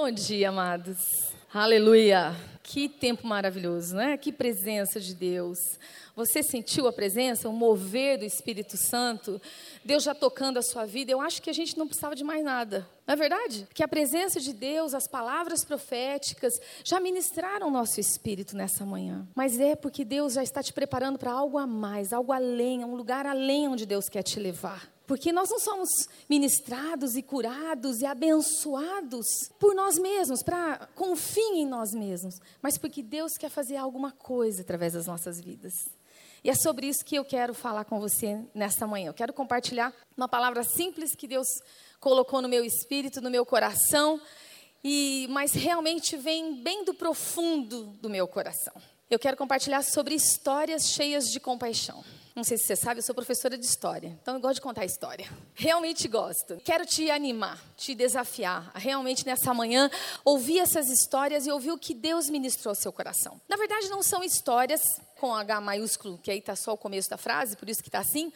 Bom dia, amados. Aleluia. Que tempo maravilhoso, né? Que presença de Deus. Você sentiu a presença, o mover do Espírito Santo? Deus já tocando a sua vida? Eu acho que a gente não precisava de mais nada. Não é verdade? Que a presença de Deus, as palavras proféticas, já ministraram nosso espírito nessa manhã. Mas é porque Deus já está te preparando para algo a mais, algo além, um lugar além onde Deus quer te levar. Porque nós não somos ministrados e curados e abençoados por nós mesmos, para confiem em nós mesmos, mas porque Deus quer fazer alguma coisa através das nossas vidas. E é sobre isso que eu quero falar com você nesta manhã. Eu quero compartilhar uma palavra simples que Deus colocou no meu espírito, no meu coração, e mas realmente vem bem do profundo do meu coração. Eu quero compartilhar sobre histórias cheias de compaixão. Não sei se você sabe, eu sou professora de história, então eu gosto de contar história. Realmente gosto. Quero te animar, te desafiar realmente nessa manhã ouvir essas histórias e ouvir o que Deus ministrou ao seu coração. Na verdade, não são histórias com H maiúsculo, que aí está só o começo da frase, por isso que está assim,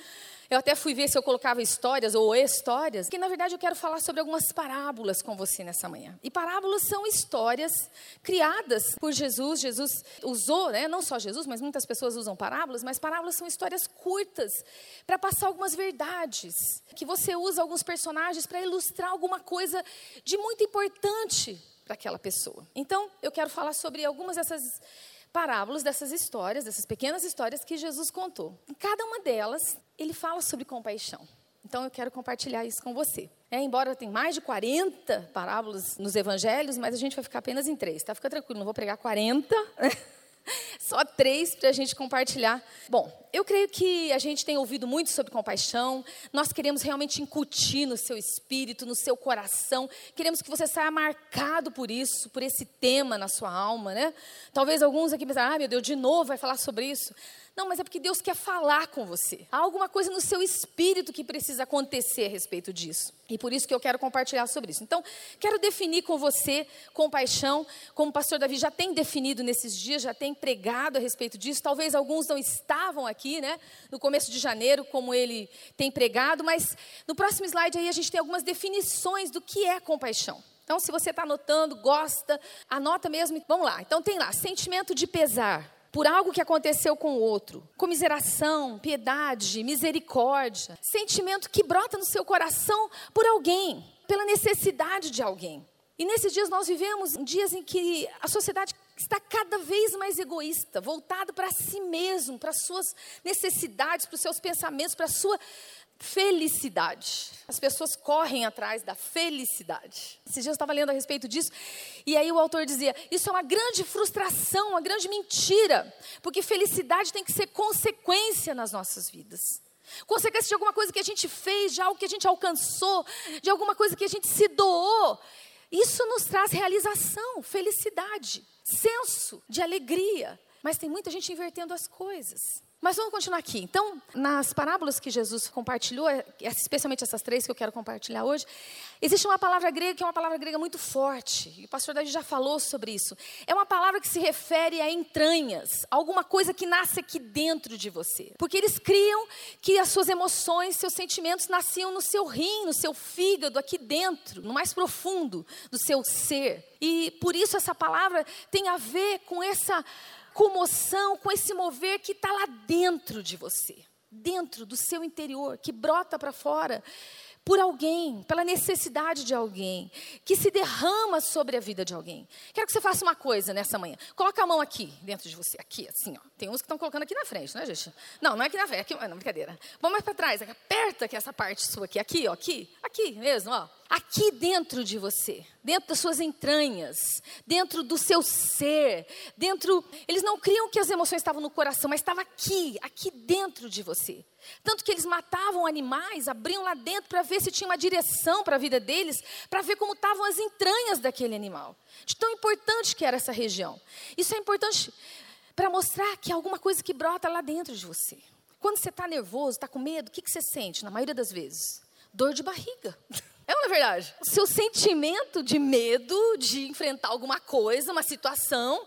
eu até fui ver se eu colocava histórias ou histórias, que na verdade eu quero falar sobre algumas parábolas com você nessa manhã. E parábolas são histórias criadas por Jesus. Jesus usou, né, não só Jesus, mas muitas pessoas usam parábolas, mas parábolas são histórias curtas para passar algumas verdades. Que você usa alguns personagens para ilustrar alguma coisa de muito importante para aquela pessoa. Então, eu quero falar sobre algumas dessas parábolas dessas histórias, dessas pequenas histórias que Jesus contou. Em cada uma delas, ele fala sobre compaixão. Então eu quero compartilhar isso com você. É, embora tenha mais de 40 parábolas nos evangelhos, mas a gente vai ficar apenas em três, tá? Fica tranquilo, não vou pregar 40. Só três para a gente compartilhar. Bom, eu creio que a gente tem ouvido muito sobre compaixão. Nós queremos realmente incutir no seu espírito, no seu coração. Queremos que você saia marcado por isso, por esse tema na sua alma, né? Talvez alguns aqui pensem, ah, meu Deus, de novo vai falar sobre isso. Não, mas é porque Deus quer falar com você. Há alguma coisa no seu espírito que precisa acontecer a respeito disso. E por isso que eu quero compartilhar sobre isso. Então, quero definir com você compaixão, como o pastor Davi já tem definido nesses dias, já tem pregado a respeito disso. Talvez alguns não estavam aqui, né, no começo de janeiro, como ele tem pregado, mas no próximo slide aí a gente tem algumas definições do que é compaixão. Então, se você está anotando, gosta, anota mesmo. Vamos lá. Então, tem lá: sentimento de pesar, por algo que aconteceu com o outro. Comiseração, piedade, misericórdia. Sentimento que brota no seu coração por alguém, pela necessidade de alguém. E nesses dias nós vivemos dias em que a sociedade está cada vez mais egoísta, voltada para si mesmo, para suas necessidades, para os seus pensamentos, para a sua felicidade. As pessoas correm atrás da felicidade. Esses dias eu estava lendo a respeito disso, e aí o autor dizia: Isso é uma grande frustração, uma grande mentira, porque felicidade tem que ser consequência nas nossas vidas. Consequência de alguma coisa que a gente fez, de algo que a gente alcançou, de alguma coisa que a gente se doou. Isso nos traz realização, felicidade, senso de alegria. Mas tem muita gente invertendo as coisas. Mas vamos continuar aqui. Então, nas parábolas que Jesus compartilhou, é, especialmente essas três que eu quero compartilhar hoje, existe uma palavra grega que é uma palavra grega muito forte. E o pastor Davi já falou sobre isso. É uma palavra que se refere a entranhas, alguma coisa que nasce aqui dentro de você. Porque eles criam que as suas emoções, seus sentimentos nasciam no seu rim, no seu fígado, aqui dentro, no mais profundo do seu ser. E por isso essa palavra tem a ver com essa comoção, com esse mover que está lá dentro de você, dentro do seu interior, que brota para fora por alguém, pela necessidade de alguém, que se derrama sobre a vida de alguém. Quero que você faça uma coisa nessa manhã. Coloca a mão aqui, dentro de você, aqui, assim, ó. Tem uns que estão colocando aqui na frente, né, gente? Não, não é aqui na frente, aqui, não, brincadeira. Vamos mais para trás, aperta aqui essa parte sua aqui, aqui, ó, aqui, aqui mesmo, ó aqui dentro de você, dentro das suas entranhas, dentro do seu ser, dentro. Eles não criam que as emoções estavam no coração, mas estava aqui, aqui dentro de você. Tanto que eles matavam animais, abriam lá dentro para ver se tinha uma direção para a vida deles, para ver como estavam as entranhas daquele animal. De tão importante que era essa região. Isso é importante para mostrar que há alguma coisa que brota lá dentro de você. Quando você está nervoso, está com medo, o que, que você sente, na maioria das vezes? Dor de barriga. É uma verdade? O seu sentimento de medo de enfrentar alguma coisa, uma situação,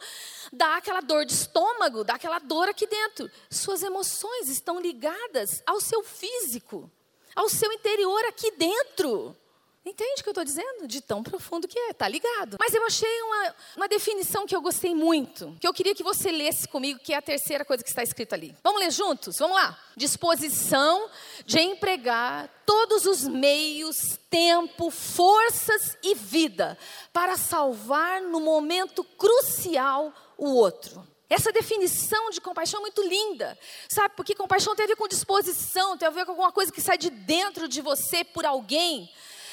dá aquela dor de estômago, dá aquela dor aqui dentro. Suas emoções estão ligadas ao seu físico, ao seu interior aqui dentro. Entende o que eu estou dizendo? De tão profundo que é, tá ligado. Mas eu achei uma, uma definição que eu gostei muito, que eu queria que você lesse comigo, que é a terceira coisa que está escrito ali. Vamos ler juntos? Vamos lá. Disposição de empregar todos os meios, tempo, forças e vida para salvar no momento crucial o outro. Essa definição de compaixão é muito linda, sabe? Porque compaixão tem a ver com disposição, tem a ver com alguma coisa que sai de dentro de você por alguém.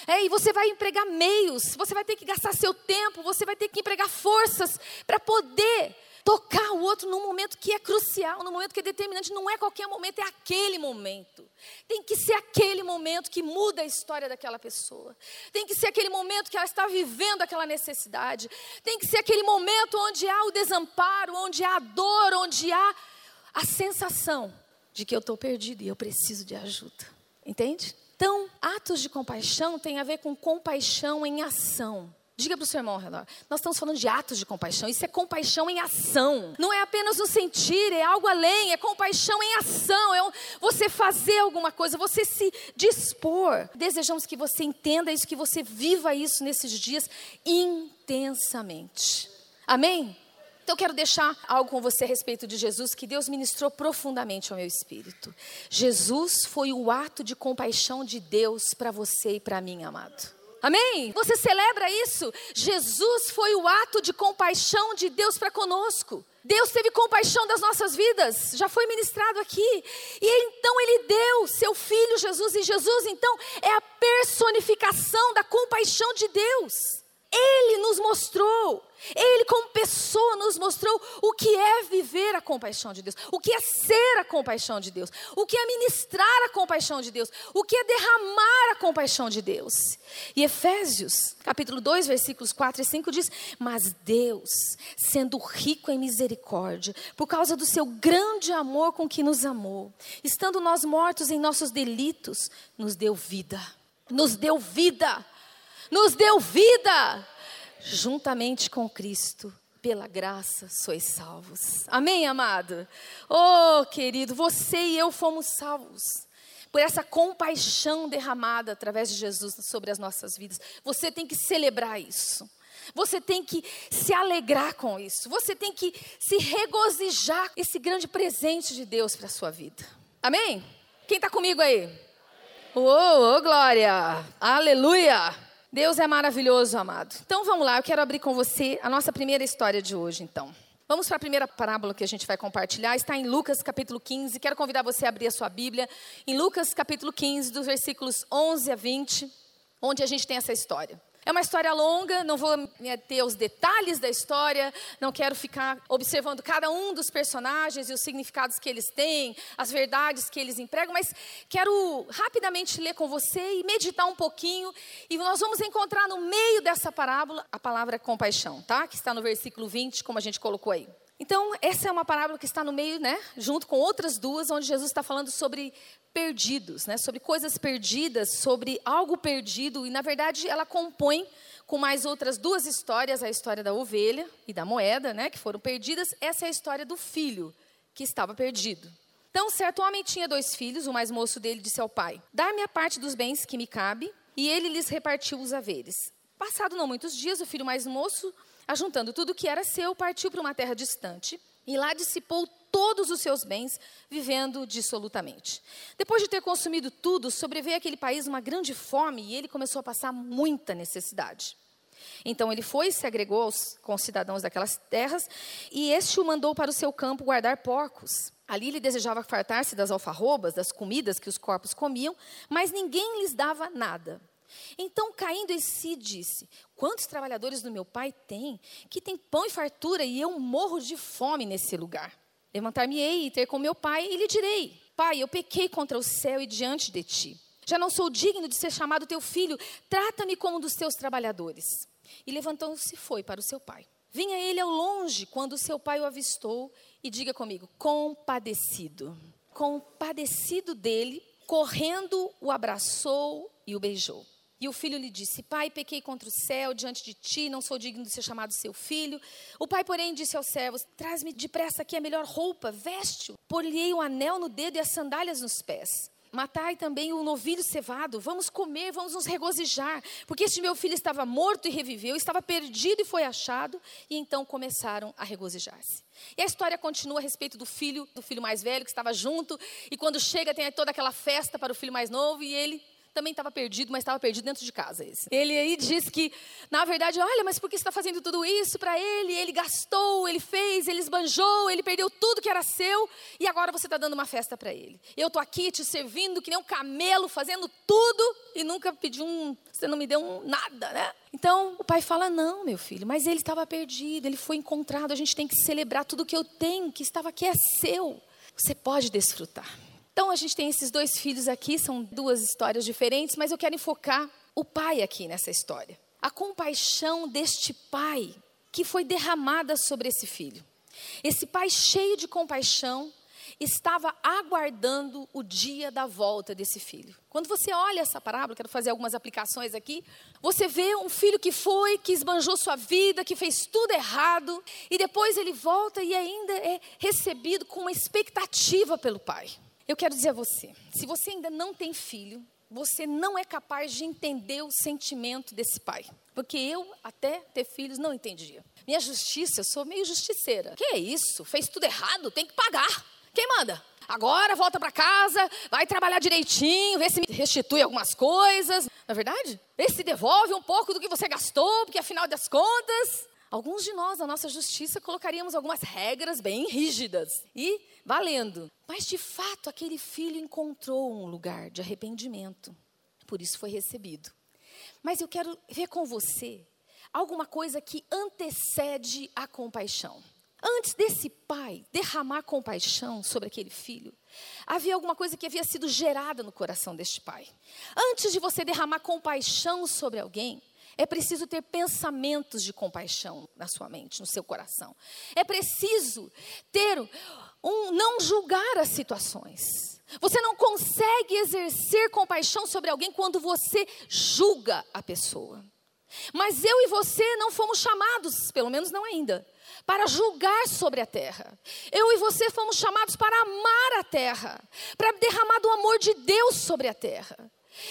É, e você vai empregar meios, você vai ter que gastar seu tempo, você vai ter que empregar forças para poder tocar o outro num momento que é crucial, num momento que é determinante. Não é qualquer momento, é aquele momento. Tem que ser aquele momento que muda a história daquela pessoa. Tem que ser aquele momento que ela está vivendo aquela necessidade. Tem que ser aquele momento onde há o desamparo, onde há a dor, onde há a sensação de que eu estou perdido e eu preciso de ajuda. Entende? Então, atos de compaixão tem a ver com compaixão em ação. Diga para o seu irmão ao redor. Nós estamos falando de atos de compaixão. Isso é compaixão em ação. Não é apenas um sentir, é algo além. É compaixão em ação. É você fazer alguma coisa, você se dispor. Desejamos que você entenda isso, que você viva isso nesses dias intensamente. Amém? Então, eu quero deixar algo com você a respeito de Jesus que Deus ministrou profundamente ao meu espírito. Jesus foi o ato de compaixão de Deus para você e para mim, amado. Amém? Você celebra isso? Jesus foi o ato de compaixão de Deus para conosco. Deus teve compaixão das nossas vidas, já foi ministrado aqui. E então ele deu seu filho Jesus, e Jesus então é a personificação da compaixão de Deus. Ele nos mostrou ele, como pessoa, nos mostrou o que é viver a compaixão de Deus, o que é ser a compaixão de Deus, o que é ministrar a compaixão de Deus, o que é derramar a compaixão de Deus. E Efésios, capítulo 2, versículos 4 e 5 diz: Mas Deus, sendo rico em misericórdia, por causa do seu grande amor com que nos amou, estando nós mortos em nossos delitos, nos deu vida. Nos deu vida. Nos deu vida juntamente com Cristo, pela graça sois salvos. Amém, amado? Oh, querido, você e eu fomos salvos por essa compaixão derramada através de Jesus sobre as nossas vidas. Você tem que celebrar isso. Você tem que se alegrar com isso. Você tem que se regozijar esse grande presente de Deus para a sua vida. Amém? Quem está comigo aí? Oh, oh, glória! Aleluia! Deus é maravilhoso, amado. Então vamos lá, eu quero abrir com você a nossa primeira história de hoje, então. Vamos para a primeira parábola que a gente vai compartilhar, está em Lucas capítulo 15. Quero convidar você a abrir a sua Bíblia em Lucas capítulo 15, dos versículos 11 a 20, onde a gente tem essa história. É uma história longa, não vou ter os detalhes da história, não quero ficar observando cada um dos personagens e os significados que eles têm, as verdades que eles empregam, mas quero rapidamente ler com você e meditar um pouquinho. E nós vamos encontrar no meio dessa parábola a palavra compaixão, tá? Que está no versículo 20, como a gente colocou aí. Então, essa é uma parábola que está no meio, né? Junto com outras duas, onde Jesus está falando sobre perdidos, né? Sobre coisas perdidas, sobre algo perdido. E, na verdade, ela compõe com mais outras duas histórias, a história da ovelha e da moeda, né? Que foram perdidas. Essa é a história do filho que estava perdido. Então, certo homem tinha dois filhos. O mais moço dele disse ao pai: Dá-me a parte dos bens que me cabe. E ele lhes repartiu os haveres. Passado não muitos dias, o filho mais moço Ajuntando tudo que era seu, partiu para uma terra distante e lá dissipou todos os seus bens, vivendo dissolutamente. Depois de ter consumido tudo, sobreveio àquele país uma grande fome e ele começou a passar muita necessidade. Então ele foi e se agregou aos cidadãos daquelas terras, e este o mandou para o seu campo guardar porcos. Ali ele desejava fartar-se das alfarrobas, das comidas que os corpos comiam, mas ninguém lhes dava nada. Então, caindo em si, disse: Quantos trabalhadores do meu pai tem que tem pão e fartura e eu morro de fome nesse lugar? Levantar-me-ei e ter com meu pai e lhe direi: Pai, eu pequei contra o céu e diante de ti. Já não sou digno de ser chamado teu filho, trata-me como um dos teus trabalhadores. E levantou-se e foi para o seu pai. Vinha ele ao longe quando seu pai o avistou e diga comigo: compadecido. Compadecido dele, correndo, o abraçou e o beijou. E o filho lhe disse: Pai, pequei contra o céu diante de ti, não sou digno de ser chamado seu filho. O pai, porém, disse aos servos: Traz-me depressa aqui a melhor roupa, veste-o. Por-lhe-ei um anel no dedo e as sandálias nos pés. matai também o novilho cevado, vamos comer, vamos nos regozijar, porque este meu filho estava morto e reviveu, estava perdido e foi achado, e então começaram a regozijar-se. E a história continua a respeito do filho, do filho mais velho que estava junto, e quando chega tem toda aquela festa para o filho mais novo, e ele também estava perdido, mas estava perdido dentro de casa. Esse. Ele aí diz que, na verdade, olha, mas por que você está fazendo tudo isso para ele? Ele gastou, ele fez, ele esbanjou, ele perdeu tudo que era seu e agora você está dando uma festa para ele. Eu estou aqui te servindo que nem um camelo, fazendo tudo e nunca pedi um, você não me deu um nada, né? Então o pai fala: não, meu filho, mas ele estava perdido, ele foi encontrado, a gente tem que celebrar tudo que eu tenho, que estava aqui é seu. Você pode desfrutar. Então a gente tem esses dois filhos aqui, são duas histórias diferentes, mas eu quero enfocar o pai aqui nessa história. A compaixão deste pai que foi derramada sobre esse filho. Esse pai cheio de compaixão estava aguardando o dia da volta desse filho. Quando você olha essa parábola, quero fazer algumas aplicações aqui, você vê um filho que foi, que esbanjou sua vida, que fez tudo errado, e depois ele volta e ainda é recebido com uma expectativa pelo pai. Eu quero dizer a você: se você ainda não tem filho, você não é capaz de entender o sentimento desse pai. Porque eu, até ter filhos, não entendia. Minha justiça, eu sou meio justiceira. Que é isso? Fez tudo errado, tem que pagar. Quem manda? Agora volta para casa, vai trabalhar direitinho, vê se me restitui algumas coisas. Não é verdade? Vê se devolve um pouco do que você gastou, porque afinal das contas. Alguns de nós, na nossa justiça, colocaríamos algumas regras bem rígidas. E valendo. Mas de fato, aquele filho encontrou um lugar de arrependimento. Por isso foi recebido. Mas eu quero ver com você alguma coisa que antecede a compaixão. Antes desse pai derramar compaixão sobre aquele filho, havia alguma coisa que havia sido gerada no coração deste pai. Antes de você derramar compaixão sobre alguém, é preciso ter pensamentos de compaixão na sua mente, no seu coração. É preciso ter um não julgar as situações. Você não consegue exercer compaixão sobre alguém quando você julga a pessoa. Mas eu e você não fomos chamados, pelo menos não ainda, para julgar sobre a terra. Eu e você fomos chamados para amar a terra, para derramar do amor de Deus sobre a terra.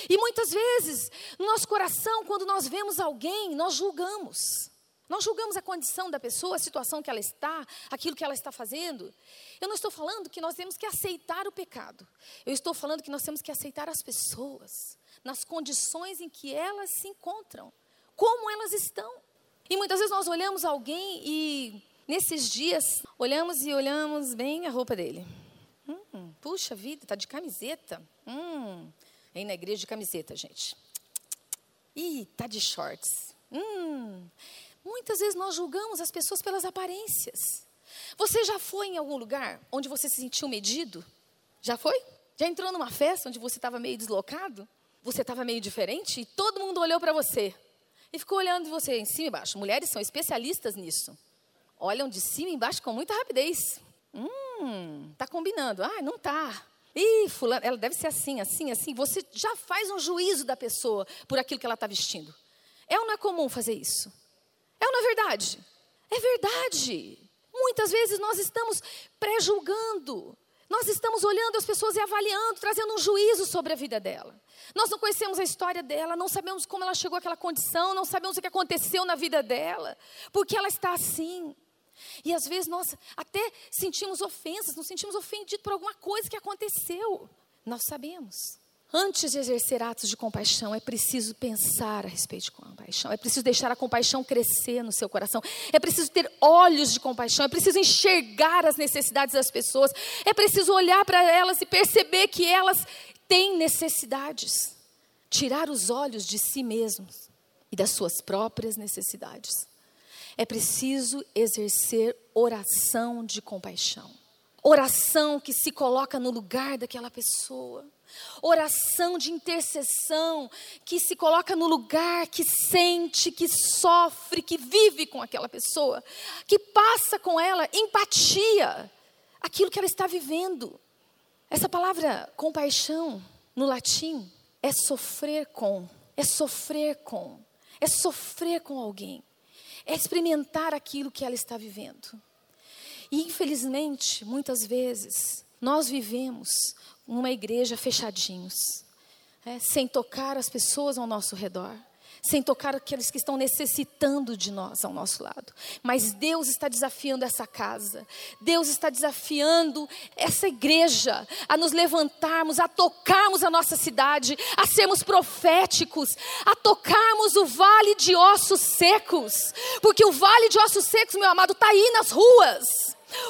E muitas vezes, no nosso coração, quando nós vemos alguém, nós julgamos. Nós julgamos a condição da pessoa, a situação que ela está, aquilo que ela está fazendo. Eu não estou falando que nós temos que aceitar o pecado. Eu estou falando que nós temos que aceitar as pessoas nas condições em que elas se encontram, como elas estão. E muitas vezes nós olhamos alguém e nesses dias olhamos e olhamos bem a roupa dele. Hum, puxa vida, está de camiseta. Hum, vem na igreja de camiseta, gente. Ih, tá de shorts. Hum, Muitas vezes nós julgamos as pessoas pelas aparências. Você já foi em algum lugar onde você se sentiu medido? Já foi? Já entrou numa festa onde você estava meio deslocado? Você estava meio diferente e todo mundo olhou para você e ficou olhando você em cima e embaixo. Mulheres são especialistas nisso. Olham de cima e embaixo com muita rapidez. Hum, tá combinando. Ah, não tá. Ih, fulano, ela deve ser assim, assim, assim. Você já faz um juízo da pessoa por aquilo que ela está vestindo. É ou não é comum fazer isso? É ou não é verdade? É verdade. Muitas vezes nós estamos pré-julgando. Nós estamos olhando as pessoas e avaliando, trazendo um juízo sobre a vida dela. Nós não conhecemos a história dela, não sabemos como ela chegou àquela condição, não sabemos o que aconteceu na vida dela, porque ela está assim. E às vezes nós até sentimos ofensas, nos sentimos ofendidos por alguma coisa que aconteceu. Nós sabemos. Antes de exercer atos de compaixão, é preciso pensar a respeito de compaixão, é preciso deixar a compaixão crescer no seu coração, é preciso ter olhos de compaixão, é preciso enxergar as necessidades das pessoas, é preciso olhar para elas e perceber que elas têm necessidades. Tirar os olhos de si mesmos e das suas próprias necessidades. É preciso exercer oração de compaixão. Oração que se coloca no lugar daquela pessoa Oração de intercessão que se coloca no lugar, que sente, que sofre, que vive com aquela pessoa, que passa com ela empatia, aquilo que ela está vivendo. Essa palavra compaixão no latim é sofrer com, é sofrer com, é sofrer com alguém, é experimentar aquilo que ela está vivendo. E infelizmente, muitas vezes, Nós vivemos numa igreja fechadinhos, é, sem tocar as pessoas ao nosso redor sem tocar aqueles que estão necessitando de nós ao nosso lado. Mas Deus está desafiando essa casa, Deus está desafiando essa igreja a nos levantarmos, a tocarmos a nossa cidade, a sermos proféticos, a tocarmos o vale de ossos secos, porque o vale de ossos secos, meu amado, está aí nas ruas.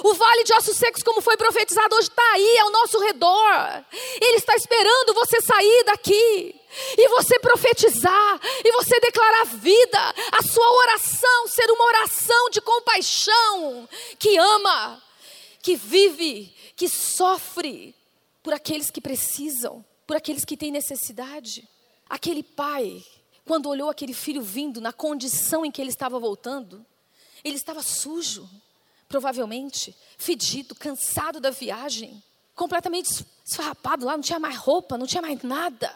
O vale de ossos secos, como foi profetizado hoje, está aí ao nosso redor. Ele está esperando você sair daqui e você profetizar, e você declarar vida, a sua oração ser uma oração de compaixão, que ama, que vive, que sofre por aqueles que precisam, por aqueles que têm necessidade. Aquele pai, quando olhou aquele filho vindo na condição em que ele estava voltando, ele estava sujo provavelmente, fedido, cansado da viagem, completamente esfarrapado lá, não tinha mais roupa, não tinha mais nada.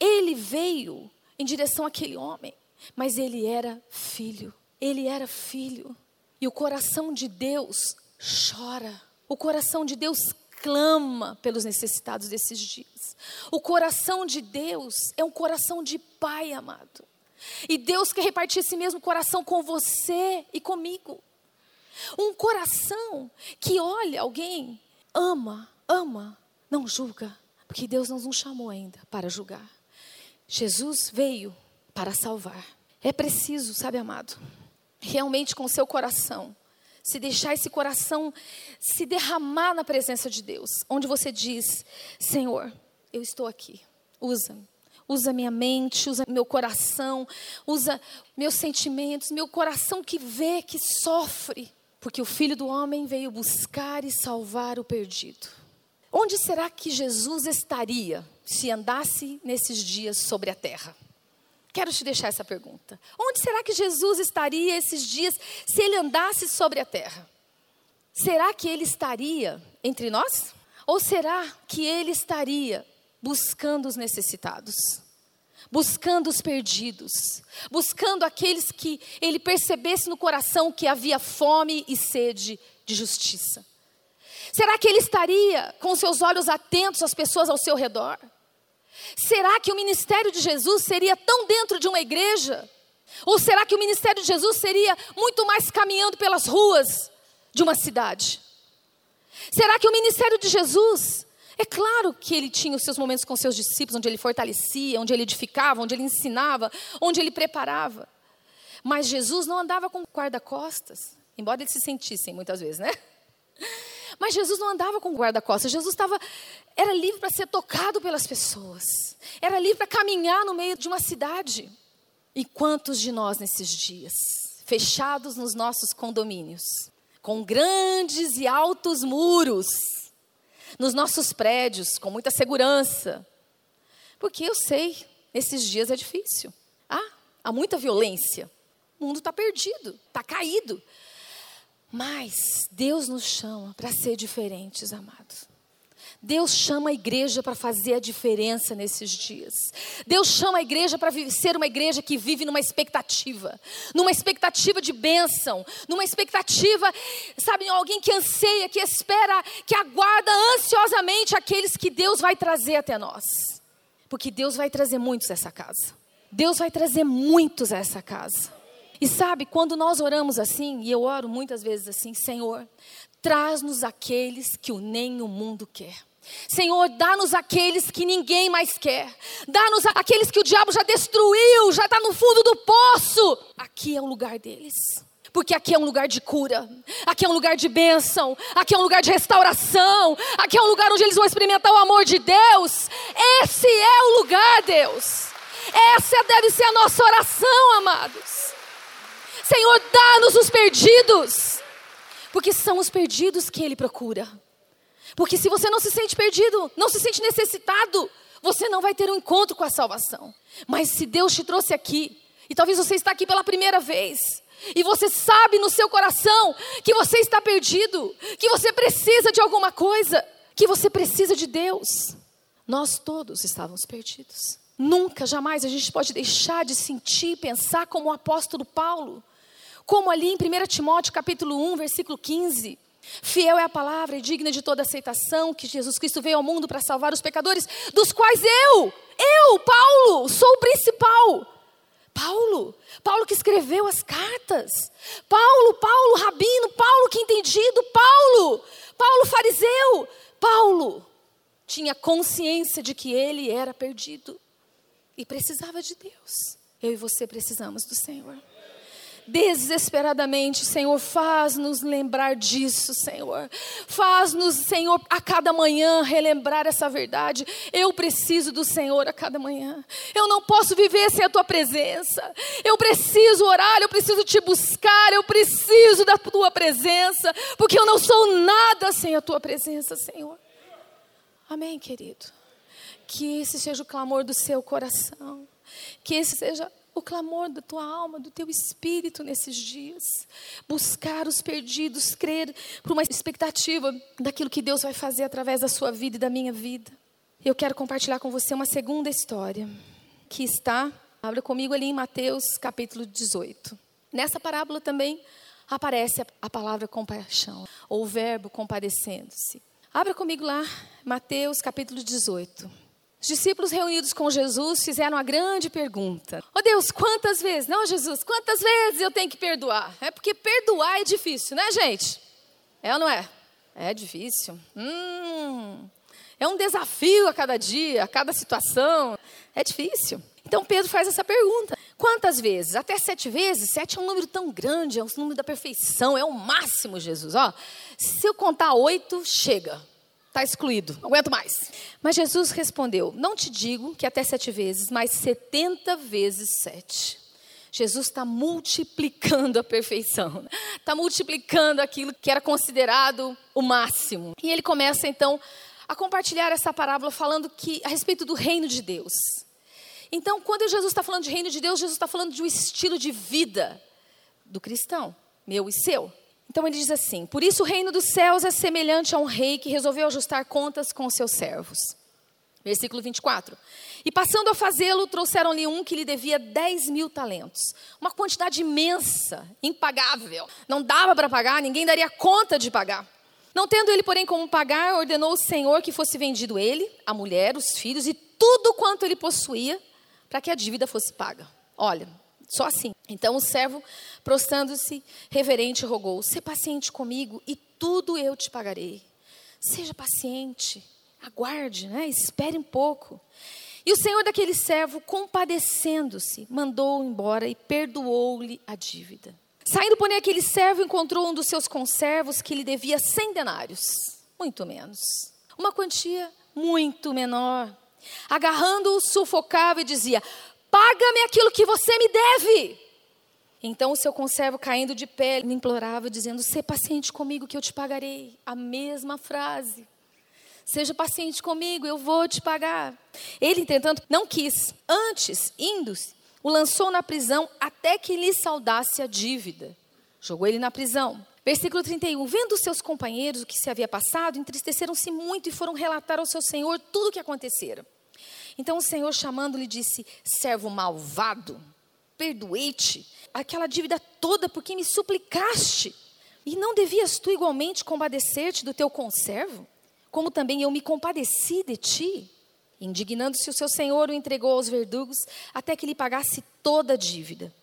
Ele veio em direção àquele homem, mas ele era filho. Ele era filho. E o coração de Deus chora. O coração de Deus clama pelos necessitados desses dias. O coração de Deus é um coração de pai amado. E Deus quer repartir esse mesmo coração com você e comigo. Um coração que olha alguém, ama, ama, não julga, porque Deus não nos chamou ainda para julgar. Jesus veio para salvar. É preciso, sabe, amado, realmente com seu coração, se deixar esse coração se derramar na presença de Deus, onde você diz: Senhor, eu estou aqui, usa-me. Usa minha mente, usa meu coração, usa meus sentimentos, meu coração que vê, que sofre porque o Filho do Homem veio buscar e salvar o perdido. Onde será que Jesus estaria se andasse nesses dias sobre a terra? Quero te deixar essa pergunta. Onde será que Jesus estaria esses dias se ele andasse sobre a terra? Será que ele estaria entre nós? Ou será que ele estaria buscando os necessitados? Buscando os perdidos, buscando aqueles que ele percebesse no coração que havia fome e sede de justiça. Será que ele estaria com seus olhos atentos às pessoas ao seu redor? Será que o ministério de Jesus seria tão dentro de uma igreja? Ou será que o ministério de Jesus seria muito mais caminhando pelas ruas de uma cidade? Será que o ministério de Jesus é claro que ele tinha os seus momentos com seus discípulos, onde ele fortalecia, onde ele edificava, onde ele ensinava, onde ele preparava. Mas Jesus não andava com guarda-costas, embora eles se sentissem muitas vezes, né? Mas Jesus não andava com guarda-costas, Jesus estava, era livre para ser tocado pelas pessoas, era livre para caminhar no meio de uma cidade. E quantos de nós nesses dias, fechados nos nossos condomínios, com grandes e altos muros, nos nossos prédios, com muita segurança. Porque eu sei, nesses dias é difícil. Ah, há muita violência. O mundo está perdido, está caído. Mas Deus nos chama para ser diferentes, amados. Deus chama a igreja para fazer a diferença nesses dias. Deus chama a igreja para ser uma igreja que vive numa expectativa, numa expectativa de bênção, numa expectativa, sabe, alguém que anseia, que espera, que aguarda ansiosamente aqueles que Deus vai trazer até nós. Porque Deus vai trazer muitos a essa casa. Deus vai trazer muitos a essa casa. E sabe, quando nós oramos assim, e eu oro muitas vezes assim, Senhor, traz-nos aqueles que o nem o mundo quer. Senhor, dá-nos aqueles que ninguém mais quer. Dá-nos aqueles que o diabo já destruiu, já está no fundo do poço. Aqui é o lugar deles. Porque aqui é um lugar de cura, aqui é um lugar de bênção, aqui é um lugar de restauração, aqui é um lugar onde eles vão experimentar o amor de Deus. Esse é o lugar, Deus. Essa deve ser a nossa oração, amados. Senhor, dá-nos os perdidos, porque são os perdidos que Ele procura. Porque se você não se sente perdido, não se sente necessitado, você não vai ter um encontro com a salvação. Mas se Deus te trouxe aqui, e talvez você está aqui pela primeira vez, e você sabe no seu coração que você está perdido, que você precisa de alguma coisa, que você precisa de Deus. Nós todos estávamos perdidos. Nunca, jamais a gente pode deixar de sentir pensar como o apóstolo Paulo, como ali em 1 Timóteo capítulo 1, versículo 15, Fiel é a palavra e digna de toda aceitação que Jesus Cristo veio ao mundo para salvar os pecadores, dos quais eu, eu, Paulo, sou o principal. Paulo, Paulo que escreveu as cartas. Paulo, Paulo, rabino, Paulo que entendido, Paulo, Paulo fariseu. Paulo tinha consciência de que ele era perdido e precisava de Deus. Eu e você precisamos do Senhor desesperadamente, Senhor, faz-nos lembrar disso, Senhor. Faz-nos, Senhor, a cada manhã relembrar essa verdade. Eu preciso do Senhor a cada manhã. Eu não posso viver sem a tua presença. Eu preciso orar, eu preciso te buscar, eu preciso da tua presença, porque eu não sou nada sem a tua presença, Senhor. Amém, querido. Que esse seja o clamor do seu coração. Que esse seja o clamor da tua alma, do teu espírito nesses dias. Buscar os perdidos, crer por uma expectativa daquilo que Deus vai fazer através da sua vida e da minha vida. Eu quero compartilhar com você uma segunda história que está, abra comigo ali em Mateus capítulo 18. Nessa parábola também aparece a palavra compaixão, ou o verbo compadecendo-se. Abra comigo lá, Mateus capítulo 18. Os discípulos reunidos com Jesus fizeram a grande pergunta: oh Deus, quantas vezes? Não, Jesus, quantas vezes eu tenho que perdoar? É porque perdoar é difícil, né, gente? É ou não é? É difícil. Hum, é um desafio a cada dia, a cada situação. É difícil. Então Pedro faz essa pergunta: quantas vezes? Até sete vezes? Sete é um número tão grande, é um número da perfeição, é o máximo, Jesus. Ó, se eu contar oito, chega. Está excluído, não aguento mais. Mas Jesus respondeu: Não te digo que até sete vezes, mas setenta vezes sete. Jesus está multiplicando a perfeição, está multiplicando aquilo que era considerado o máximo. E ele começa então a compartilhar essa parábola falando que a respeito do reino de Deus. Então, quando Jesus está falando de reino de Deus, Jesus está falando de um estilo de vida do cristão, meu e seu. Então ele diz assim: Por isso o reino dos céus é semelhante a um rei que resolveu ajustar contas com seus servos. Versículo 24. E passando a fazê-lo, trouxeram-lhe um que lhe devia 10 mil talentos. Uma quantidade imensa, impagável. Não dava para pagar, ninguém daria conta de pagar. Não tendo ele, porém, como pagar, ordenou o Senhor que fosse vendido ele, a mulher, os filhos e tudo quanto ele possuía, para que a dívida fosse paga. Olha, só assim. Então o servo, prostrando-se, reverente, rogou: "Se paciente comigo e tudo eu te pagarei. Seja paciente, aguarde, né? espere um pouco. E o senhor daquele servo, compadecendo-se, mandou-o embora e perdoou-lhe a dívida. Saindo, porém, aquele servo encontrou um dos seus conservos que lhe devia cem denários, muito menos. Uma quantia muito menor. Agarrando-o, sufocava e dizia: Paga-me aquilo que você me deve. Então o seu conservo, caindo de pé, me implorava, dizendo: Seja paciente comigo, que eu te pagarei. A mesma frase. Seja paciente comigo, eu vou te pagar. Ele, entretanto, não quis. Antes, indo, o lançou na prisão até que lhe saudasse a dívida. Jogou ele na prisão. Versículo 31. Vendo seus companheiros o que se havia passado, entristeceram-se muito e foram relatar ao seu senhor tudo o que acontecera. Então o Senhor, chamando-lhe, disse: Servo malvado, perdoei-te aquela dívida toda porque me suplicaste. E não devias tu igualmente compadecer-te do teu conservo? Como também eu me compadeci de ti? Indignando-se, o seu senhor o entregou aos verdugos até que lhe pagasse toda a dívida.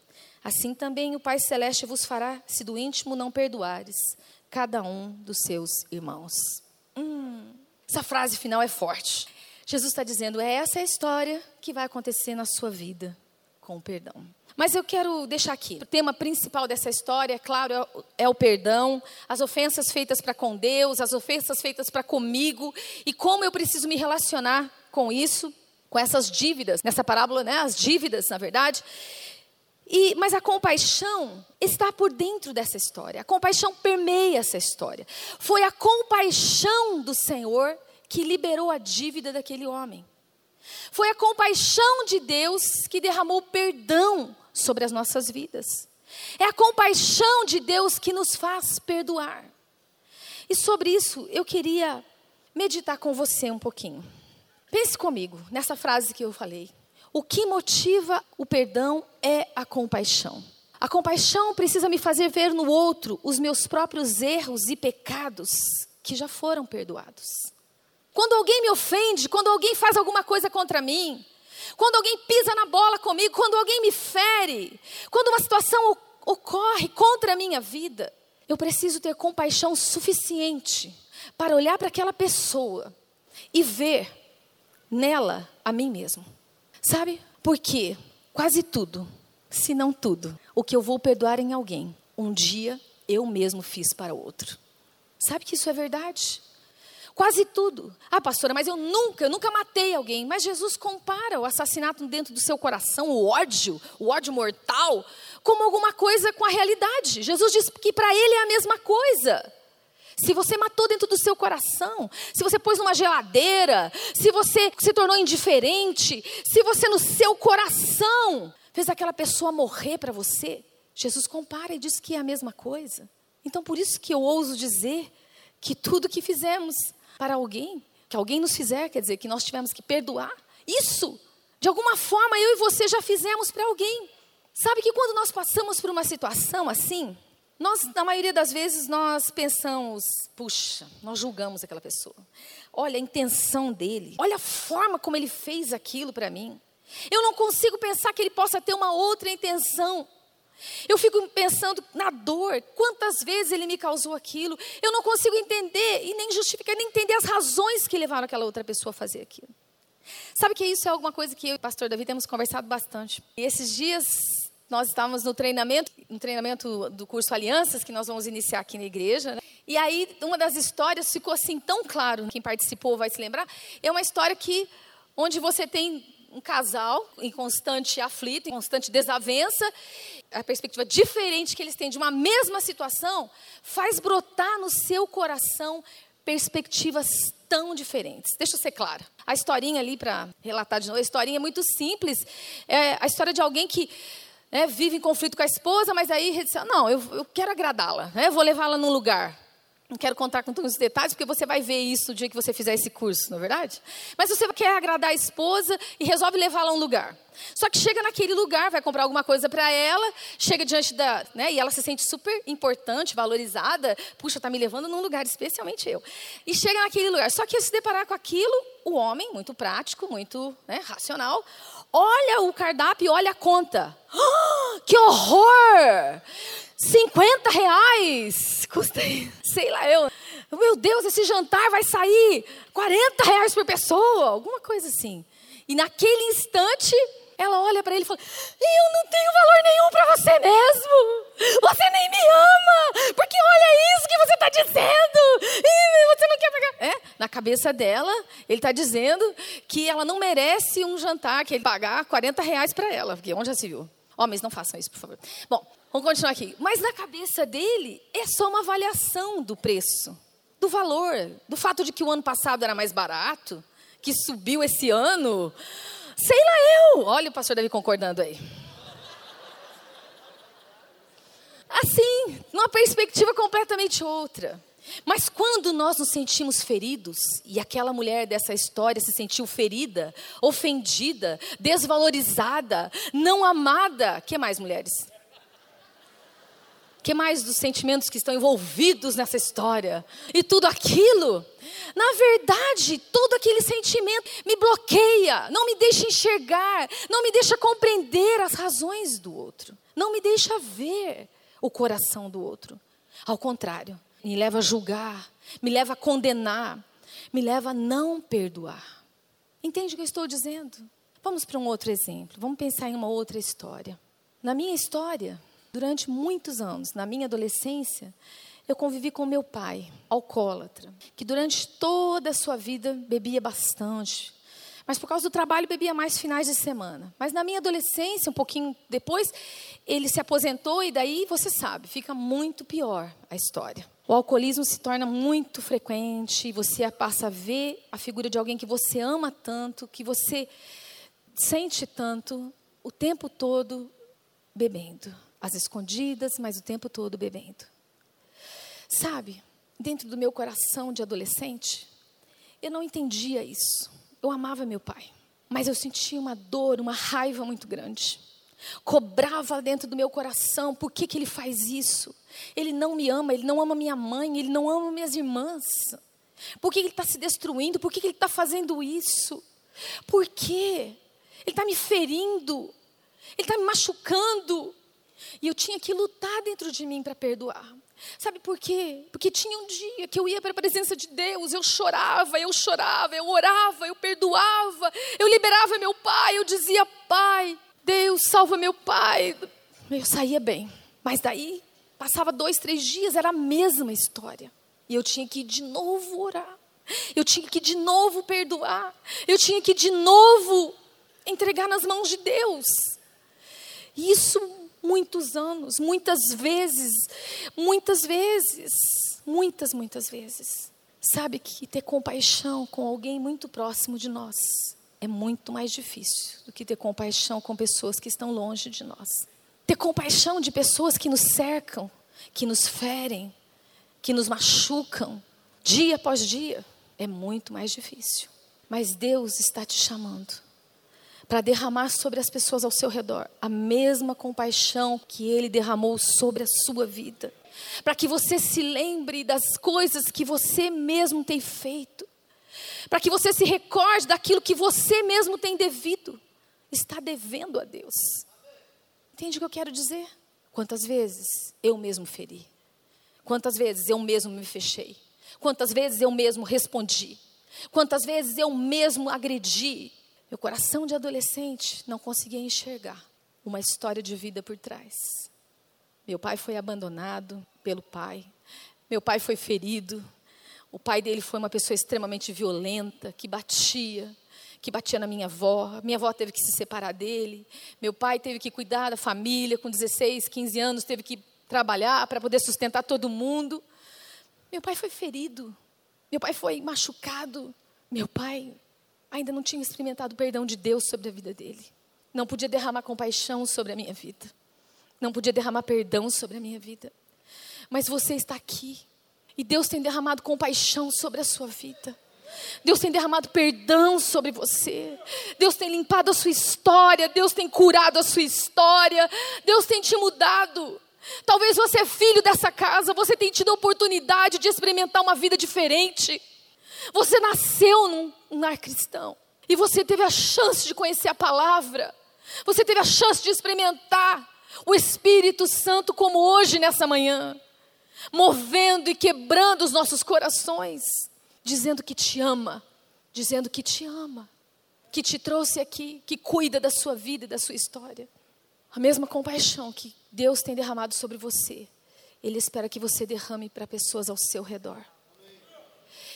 Assim também o Pai Celeste vos fará, se do íntimo não perdoares cada um dos seus irmãos. Hum, essa frase final é forte. Jesus está dizendo: é essa a história que vai acontecer na sua vida com o perdão. Mas eu quero deixar aqui, o tema principal dessa história, é claro, é, é o perdão, as ofensas feitas para com Deus, as ofensas feitas para comigo, e como eu preciso me relacionar com isso, com essas dívidas, nessa parábola, né, as dívidas, na verdade. E, mas a compaixão está por dentro dessa história, a compaixão permeia essa história. Foi a compaixão do Senhor que liberou a dívida daquele homem. Foi a compaixão de Deus que derramou perdão sobre as nossas vidas. É a compaixão de Deus que nos faz perdoar. E sobre isso eu queria meditar com você um pouquinho. Pense comigo nessa frase que eu falei. O que motiva o perdão é a compaixão. A compaixão precisa me fazer ver no outro os meus próprios erros e pecados que já foram perdoados. Quando alguém me ofende, quando alguém faz alguma coisa contra mim, quando alguém pisa na bola comigo, quando alguém me fere, quando uma situação ocorre contra a minha vida, eu preciso ter compaixão suficiente para olhar para aquela pessoa e ver nela a mim mesmo. Sabe? Porque quase tudo, se não tudo, o que eu vou perdoar em alguém, um dia eu mesmo fiz para outro. Sabe que isso é verdade? Quase tudo. Ah, pastora, mas eu nunca, eu nunca matei alguém. Mas Jesus compara o assassinato dentro do seu coração, o ódio, o ódio mortal, como alguma coisa com a realidade. Jesus diz que para ele é a mesma coisa. Se você matou dentro do seu coração, se você pôs numa geladeira, se você se tornou indiferente, se você no seu coração fez aquela pessoa morrer para você, Jesus compara e diz que é a mesma coisa. Então por isso que eu ouso dizer que tudo que fizemos para alguém, que alguém nos fizer, quer dizer, que nós tivemos que perdoar. Isso, de alguma forma, eu e você já fizemos para alguém. Sabe que quando nós passamos por uma situação assim, nós, na maioria das vezes, nós pensamos, puxa, nós julgamos aquela pessoa. Olha a intenção dele, olha a forma como ele fez aquilo para mim. Eu não consigo pensar que ele possa ter uma outra intenção. Eu fico pensando na dor, quantas vezes ele me causou aquilo. Eu não consigo entender e nem justificar, nem entender as razões que levaram aquela outra pessoa a fazer aquilo. Sabe que isso é alguma coisa que eu e o pastor Davi temos conversado bastante. E esses dias nós estávamos no treinamento, no treinamento do curso Alianças, que nós vamos iniciar aqui na igreja. Né? E aí, uma das histórias ficou assim tão claro, quem participou vai se lembrar, é uma história que, onde você tem um casal em constante aflito, em constante desavença, a perspectiva diferente que eles têm de uma mesma situação faz brotar no seu coração perspectivas tão diferentes. Deixa eu ser clara. A historinha ali, para relatar de novo, a historinha é muito simples. É a história de alguém que é, vive em conflito com a esposa, mas aí diz, não, eu, eu quero agradá-la, né? vou levá-la num lugar. Não quero contar com todos os detalhes, porque você vai ver isso no dia que você fizer esse curso, não é verdade? Mas você quer agradar a esposa e resolve levá-la a um lugar. Só que chega naquele lugar, vai comprar alguma coisa para ela, chega diante da. Né, e ela se sente super importante, valorizada. Puxa, está me levando num lugar, especialmente eu. E chega naquele lugar. Só que se deparar com aquilo, o homem, muito prático, muito né, racional, olha o cardápio, olha a conta. Oh, que horror! 50 reais! Custa, sei lá, eu. Meu Deus, esse jantar vai sair 40 reais por pessoa, alguma coisa assim. E naquele instante, ela olha para ele e fala: Eu não tenho valor nenhum para você mesmo. Você nem me ama. Porque olha isso que você está dizendo. E você não quer pagar. É, na cabeça dela, ele está dizendo que ela não merece um jantar, que ele pagar 40 reais para ela. Porque onde já se viu? Homens, não façam isso, por favor. Bom, vamos continuar aqui. Mas na cabeça dele, é só uma avaliação do preço, do valor, do fato de que o ano passado era mais barato, que subiu esse ano. Sei lá eu. Olha o pastor Davi concordando aí. Assim, numa perspectiva completamente outra. Mas quando nós nos sentimos feridos, e aquela mulher dessa história se sentiu ferida, ofendida, desvalorizada, não amada, que mais, mulheres? Que mais dos sentimentos que estão envolvidos nessa história? E tudo aquilo, na verdade, todo aquele sentimento me bloqueia, não me deixa enxergar, não me deixa compreender as razões do outro, não me deixa ver o coração do outro. Ao contrário, me leva a julgar, me leva a condenar, me leva a não perdoar. Entende o que eu estou dizendo? Vamos para um outro exemplo, vamos pensar em uma outra história. Na minha história, durante muitos anos, na minha adolescência, eu convivi com meu pai, alcoólatra, que durante toda a sua vida bebia bastante, mas por causa do trabalho bebia mais finais de semana. Mas na minha adolescência, um pouquinho depois, ele se aposentou e daí, você sabe, fica muito pior a história. O alcoolismo se torna muito frequente, você passa a ver a figura de alguém que você ama tanto, que você sente tanto, o tempo todo bebendo. Às escondidas, mas o tempo todo bebendo. Sabe, dentro do meu coração de adolescente, eu não entendia isso. Eu amava meu pai, mas eu sentia uma dor, uma raiva muito grande. Cobrava dentro do meu coração, por que, que ele faz isso? Ele não me ama, ele não ama minha mãe, ele não ama minhas irmãs. Por que ele está se destruindo? Por que ele está fazendo isso? Por quê? Ele está me ferindo, ele está me machucando. E eu tinha que lutar dentro de mim para perdoar. Sabe por quê? Porque tinha um dia que eu ia para a presença de Deus, eu chorava, eu chorava, eu orava, eu perdoava, eu liberava meu pai, eu dizia, Pai, Deus, salva meu pai. Eu saía bem. Mas daí, passava dois, três dias, era a mesma história. E eu tinha que de novo orar. Eu tinha que de novo perdoar. Eu tinha que de novo entregar nas mãos de Deus. Isso muitos anos, muitas vezes, muitas vezes, muitas, muitas vezes. Sabe que ter compaixão com alguém muito próximo de nós é muito mais difícil do que ter compaixão com pessoas que estão longe de nós. Ter compaixão de pessoas que nos cercam, que nos ferem, que nos machucam dia após dia, é muito mais difícil. Mas Deus está te chamando para derramar sobre as pessoas ao seu redor a mesma compaixão que Ele derramou sobre a sua vida. Para que você se lembre das coisas que você mesmo tem feito. Para que você se recorde daquilo que você mesmo tem devido, está devendo a Deus. Entende o que eu quero dizer? Quantas vezes eu mesmo feri? Quantas vezes eu mesmo me fechei? Quantas vezes eu mesmo respondi? Quantas vezes eu mesmo agredi? Meu coração de adolescente não conseguia enxergar uma história de vida por trás. Meu pai foi abandonado pelo pai. Meu pai foi ferido. O pai dele foi uma pessoa extremamente violenta, que batia, que batia na minha avó. Minha avó teve que se separar dele. Meu pai teve que cuidar da família com 16, 15 anos, teve que trabalhar para poder sustentar todo mundo. Meu pai foi ferido. Meu pai foi machucado. Meu pai ainda não tinha experimentado o perdão de Deus sobre a vida dele. Não podia derramar compaixão sobre a minha vida. Não podia derramar perdão sobre a minha vida. Mas você está aqui. E Deus tem derramado compaixão sobre a sua vida. Deus tem derramado perdão sobre você. Deus tem limpado a sua história. Deus tem curado a sua história. Deus tem te mudado. Talvez você é filho dessa casa, você tem tido a oportunidade de experimentar uma vida diferente. Você nasceu num, num lar cristão. E você teve a chance de conhecer a palavra. Você teve a chance de experimentar o Espírito Santo como hoje nessa manhã, movendo e quebrando os nossos corações, dizendo que te ama, dizendo que te ama, que te trouxe aqui, que cuida da sua vida e da sua história. A mesma compaixão que Deus tem derramado sobre você, Ele espera que você derrame para pessoas ao seu redor.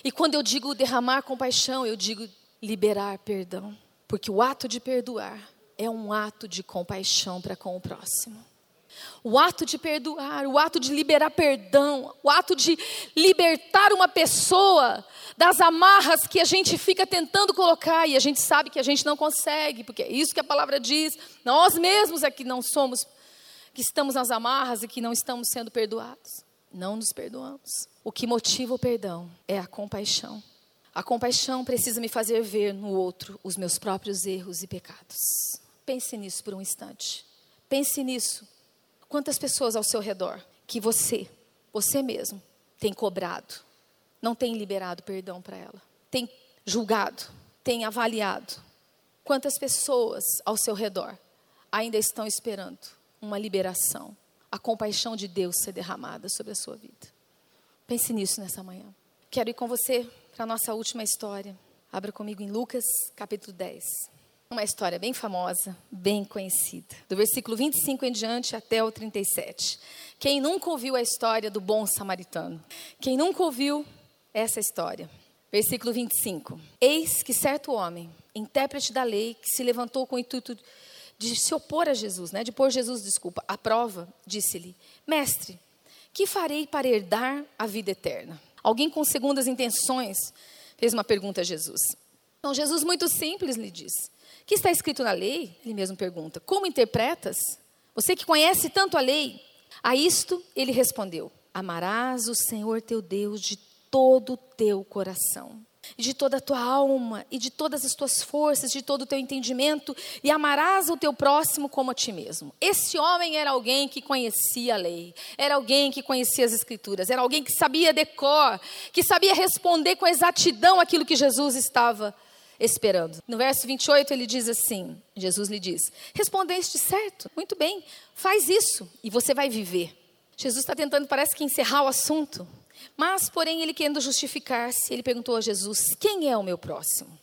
E quando eu digo derramar compaixão, eu digo liberar perdão. Porque o ato de perdoar é um ato de compaixão para com o próximo. O ato de perdoar, o ato de liberar perdão, o ato de libertar uma pessoa das amarras que a gente fica tentando colocar e a gente sabe que a gente não consegue, porque é isso que a palavra diz. Nós mesmos é que não somos, que estamos nas amarras e que não estamos sendo perdoados. Não nos perdoamos. O que motiva o perdão é a compaixão. A compaixão precisa me fazer ver no outro os meus próprios erros e pecados. Pense nisso por um instante. Pense nisso. Quantas pessoas ao seu redor que você, você mesmo, tem cobrado, não tem liberado perdão para ela, tem julgado, tem avaliado. Quantas pessoas ao seu redor ainda estão esperando uma liberação, a compaixão de Deus ser derramada sobre a sua vida? Pense nisso nessa manhã. Quero ir com você para a nossa última história. Abra comigo em Lucas, capítulo 10. Uma história bem famosa, bem conhecida. Do versículo 25 em diante até o 37. Quem nunca ouviu a história do bom samaritano? Quem nunca ouviu essa história? Versículo 25. Eis que certo homem, intérprete da lei, que se levantou com o intuito de se opor a Jesus, né, de pôr Jesus, desculpa, à prova, disse-lhe: Mestre, que farei para herdar a vida eterna? Alguém com segundas intenções fez uma pergunta a Jesus. Então, Jesus, muito simples, lhe O que está escrito na lei? Ele mesmo pergunta: Como interpretas? Você que conhece tanto a lei. A isto ele respondeu: Amarás o Senhor teu Deus de todo o teu coração, e de toda a tua alma, e de todas as tuas forças, de todo o teu entendimento, e amarás o teu próximo como a ti mesmo. Esse homem era alguém que conhecia a lei, era alguém que conhecia as Escrituras, era alguém que sabia decor, que sabia responder com exatidão aquilo que Jesus estava esperando. No verso 28 ele diz assim: Jesus lhe diz: Respondeste certo, muito bem, faz isso e você vai viver. Jesus está tentando, parece que, encerrar o assunto. Mas, porém, ele querendo justificar-se, ele perguntou a Jesus: Quem é o meu próximo?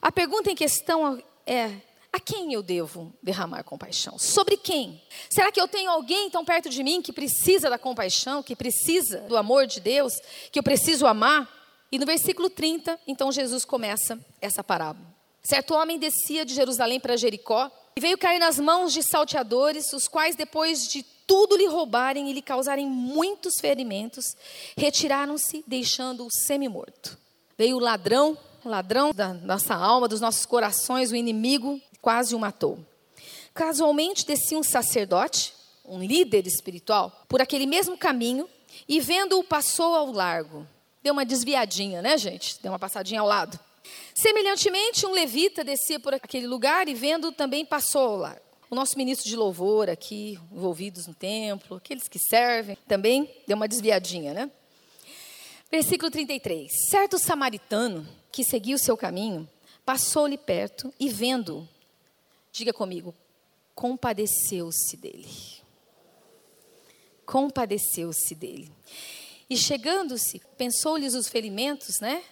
A pergunta em questão é: a quem eu devo derramar compaixão? Sobre quem? Será que eu tenho alguém tão perto de mim que precisa da compaixão, que precisa do amor de Deus, que eu preciso amar? E no versículo 30, então Jesus começa essa parábola. Certo homem descia de Jerusalém para Jericó e veio cair nas mãos de salteadores, os quais, depois de tudo lhe roubarem e lhe causarem muitos ferimentos, retiraram-se, deixando-o semi-morto. Veio o ladrão, o ladrão da nossa alma, dos nossos corações, o inimigo, quase o matou. Casualmente descia um sacerdote, um líder espiritual, por aquele mesmo caminho e vendo-o passou ao largo. Deu uma desviadinha, né, gente? Deu uma passadinha ao lado. Semelhantemente, um levita descia por aquele lugar e vendo também passou ao largo o nosso ministro de louvor aqui, envolvidos no templo, aqueles que servem, também deu uma desviadinha, né? Versículo 33. Certo samaritano que seguia o seu caminho, passou-lhe perto e vendo, diga comigo, compadeceu-se dele. Compadeceu-se dele. E chegando-se, pensou-lhes os ferimentos, né?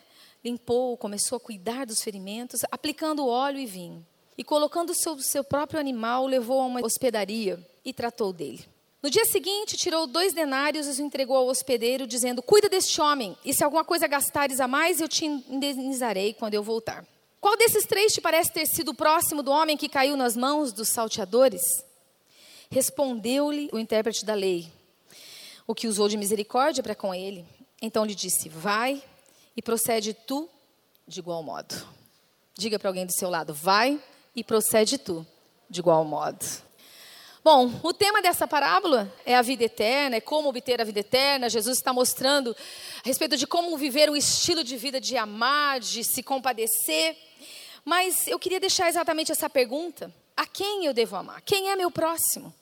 Limpou, começou a cuidar dos ferimentos, aplicando óleo e vinho. E colocando o seu, próprio animal, levou a uma hospedaria e tratou dele. No dia seguinte, tirou dois denários e os entregou ao hospedeiro, dizendo: Cuida deste homem, e se alguma coisa gastares a mais, eu te indenizarei quando eu voltar. Qual desses três te parece ter sido próximo do homem que caiu nas mãos dos salteadores? Respondeu-lhe o intérprete da lei, o que usou de misericórdia para com ele. Então lhe disse: Vai e procede tu de igual modo. Diga para alguém do seu lado: Vai e procede tu de igual modo. Bom, o tema dessa parábola é a vida eterna, é como obter a vida eterna. Jesus está mostrando a respeito de como viver um estilo de vida de amar, de se compadecer. Mas eu queria deixar exatamente essa pergunta: a quem eu devo amar? Quem é meu próximo?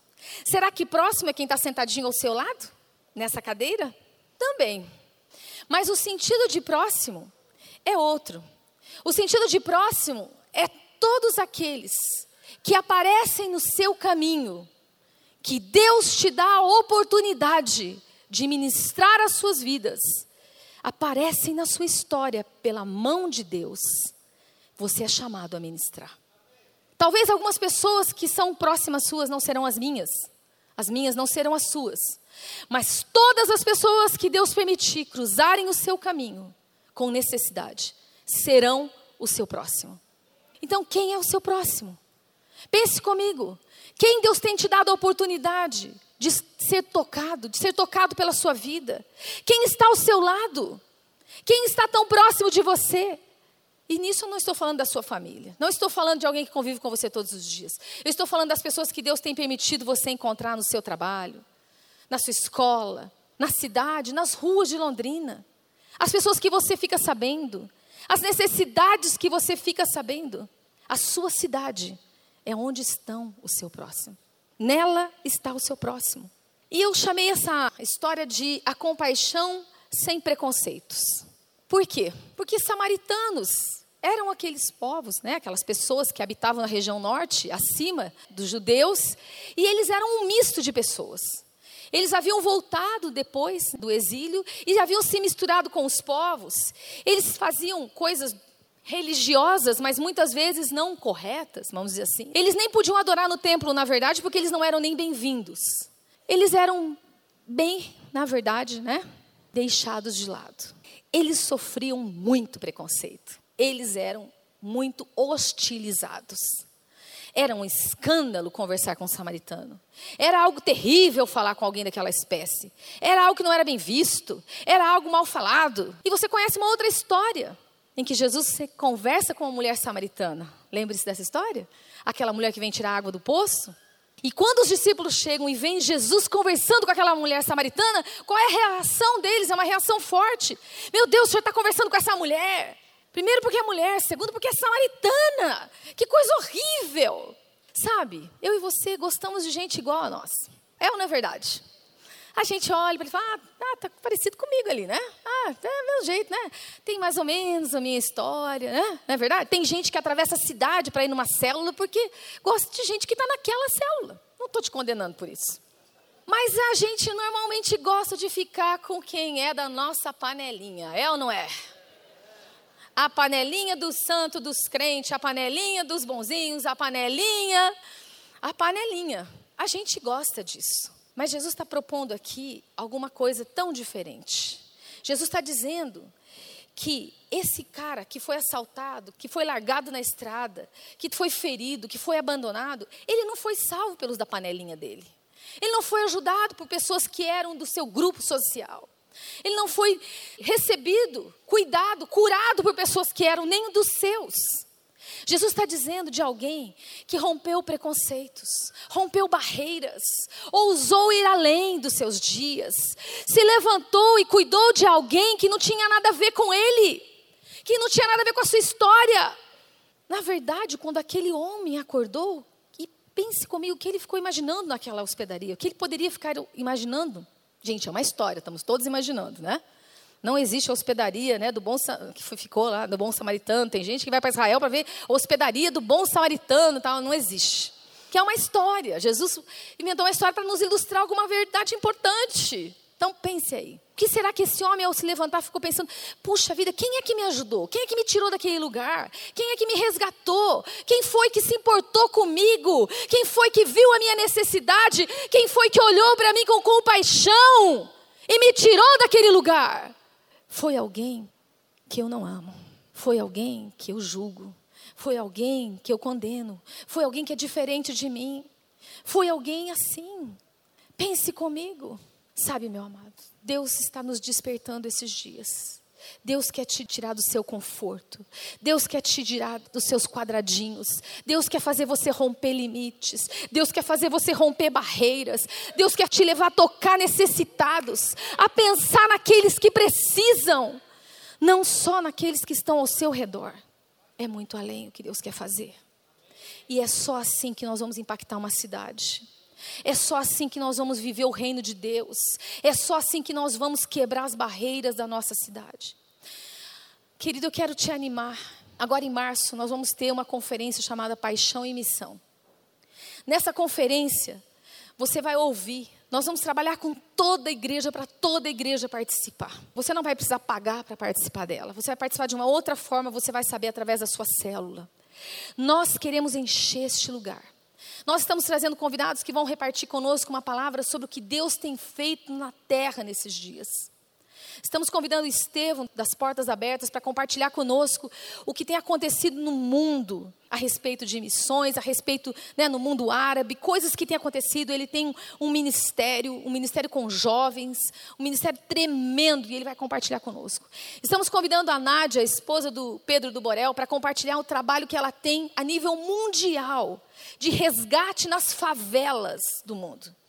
Será que próximo é quem está sentadinho ao seu lado, nessa cadeira? Também. Mas o sentido de próximo é outro. O sentido de próximo é todos aqueles que aparecem no seu caminho, que Deus te dá a oportunidade de ministrar as suas vidas, aparecem na sua história pela mão de Deus, você é chamado a ministrar. Talvez algumas pessoas que são próximas suas não serão as minhas, as minhas não serão as suas, mas todas as pessoas que Deus permitir cruzarem o seu caminho com necessidade serão o seu próximo. Então, quem é o seu próximo? Pense comigo. Quem Deus tem te dado a oportunidade de ser tocado, de ser tocado pela sua vida? Quem está ao seu lado? Quem está tão próximo de você? E nisso eu não estou falando da sua família. Não estou falando de alguém que convive com você todos os dias. Eu estou falando das pessoas que Deus tem permitido você encontrar no seu trabalho, na sua escola, na cidade, nas ruas de Londrina. As pessoas que você fica sabendo, as necessidades que você fica sabendo. A sua cidade é onde estão o seu próximo. Nela está o seu próximo. E eu chamei essa história de a compaixão sem preconceitos. Por quê? Porque samaritanos eram aqueles povos, né, aquelas pessoas que habitavam na região norte, acima dos judeus, e eles eram um misto de pessoas. Eles haviam voltado depois do exílio e haviam se misturado com os povos. Eles faziam coisas religiosas, mas muitas vezes não corretas, vamos dizer assim. Eles nem podiam adorar no templo, na verdade, porque eles não eram nem bem-vindos. Eles eram bem, na verdade, né, deixados de lado. Eles sofriam muito preconceito. Eles eram muito hostilizados. Era um escândalo conversar com um samaritano. Era algo terrível falar com alguém daquela espécie. Era algo que não era bem visto. Era algo mal falado. E você conhece uma outra história em que Jesus conversa com uma mulher samaritana. Lembre-se dessa história? Aquela mulher que vem tirar água do poço. E quando os discípulos chegam e veem Jesus conversando com aquela mulher samaritana, qual é a reação deles? É uma reação forte. Meu Deus, o senhor está conversando com essa mulher. Primeiro porque é mulher, segundo porque é samaritana. Que coisa horrível. Sabe, eu e você gostamos de gente igual a nós. É ou não é verdade? A gente olha para ele e fala, ah, ah, tá parecido comigo ali, né? Ah, é meu jeito, né? Tem mais ou menos a minha história, né? Não é verdade? Tem gente que atravessa a cidade para ir numa célula porque gosta de gente que está naquela célula. Não estou te condenando por isso. Mas a gente normalmente gosta de ficar com quem é da nossa panelinha, é ou não é? A panelinha do santo dos crentes, a panelinha dos bonzinhos, a panelinha. A panelinha. A gente gosta disso. Mas Jesus está propondo aqui alguma coisa tão diferente. Jesus está dizendo que esse cara que foi assaltado, que foi largado na estrada, que foi ferido, que foi abandonado, ele não foi salvo pelos da panelinha dele. Ele não foi ajudado por pessoas que eram do seu grupo social. Ele não foi recebido, cuidado, curado por pessoas que eram nem dos seus. Jesus está dizendo de alguém que rompeu preconceitos, rompeu barreiras, ousou ir além dos seus dias, se levantou e cuidou de alguém que não tinha nada a ver com ele, que não tinha nada a ver com a sua história. Na verdade, quando aquele homem acordou, e pense comigo o que ele ficou imaginando naquela hospedaria, o que ele poderia ficar imaginando. Gente, é uma história, estamos todos imaginando, né? Não existe hospedaria né, do bom que ficou lá, do bom samaritano. Tem gente que vai para Israel para ver hospedaria do bom samaritano, tal. não existe. Que é uma história. Jesus inventou uma história para nos ilustrar alguma verdade importante. Então pense aí. O que será que esse homem, ao se levantar, ficou pensando: puxa vida, quem é que me ajudou? Quem é que me tirou daquele lugar? Quem é que me resgatou? Quem foi que se importou comigo? Quem foi que viu a minha necessidade? Quem foi que olhou para mim com compaixão e me tirou daquele lugar? Foi alguém que eu não amo. Foi alguém que eu julgo. Foi alguém que eu condeno. Foi alguém que é diferente de mim. Foi alguém assim. Pense comigo. Sabe, meu amado, Deus está nos despertando esses dias. Deus quer te tirar do seu conforto. Deus quer te tirar dos seus quadradinhos. Deus quer fazer você romper limites. Deus quer fazer você romper barreiras. Deus quer te levar a tocar necessitados, a pensar naqueles que precisam, não só naqueles que estão ao seu redor. É muito além o que Deus quer fazer. E é só assim que nós vamos impactar uma cidade. É só assim que nós vamos viver o reino de Deus. É só assim que nós vamos quebrar as barreiras da nossa cidade. Querido, eu quero te animar. Agora em março nós vamos ter uma conferência chamada Paixão e Missão. Nessa conferência, você vai ouvir. Nós vamos trabalhar com toda a igreja para toda a igreja participar. Você não vai precisar pagar para participar dela. Você vai participar de uma outra forma, você vai saber através da sua célula. Nós queremos encher este lugar. Nós estamos trazendo convidados que vão repartir conosco uma palavra sobre o que Deus tem feito na terra nesses dias. Estamos convidando Estevão das Portas Abertas para compartilhar conosco o que tem acontecido no mundo a respeito de missões, a respeito né, no mundo árabe, coisas que têm acontecido. Ele tem um ministério, um ministério com jovens, um ministério tremendo e ele vai compartilhar conosco. Estamos convidando a Nádia, a esposa do Pedro do Borel, para compartilhar o trabalho que ela tem a nível mundial de resgate nas favelas do mundo.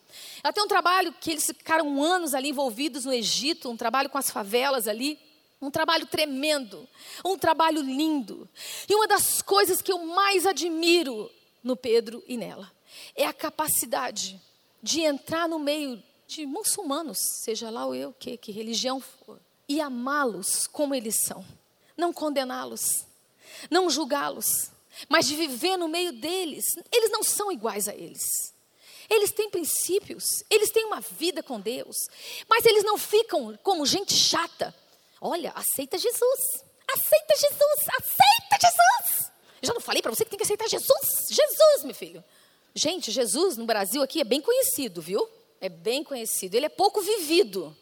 Ela tem um trabalho que eles ficaram anos ali envolvidos no Egito, um trabalho com as favelas ali. Um trabalho tremendo, um trabalho lindo. E uma das coisas que eu mais admiro no Pedro e nela é a capacidade de entrar no meio de muçulmanos, seja lá o eu que, que religião for, e amá-los como eles são. Não condená-los, não julgá-los, mas de viver no meio deles. Eles não são iguais a eles. Eles têm princípios, eles têm uma vida com Deus, mas eles não ficam como gente chata. Olha, aceita Jesus, aceita Jesus, aceita Jesus. Eu já não falei para você que tem que aceitar Jesus? Jesus, meu filho. Gente, Jesus no Brasil aqui é bem conhecido, viu? É bem conhecido. Ele é pouco vivido,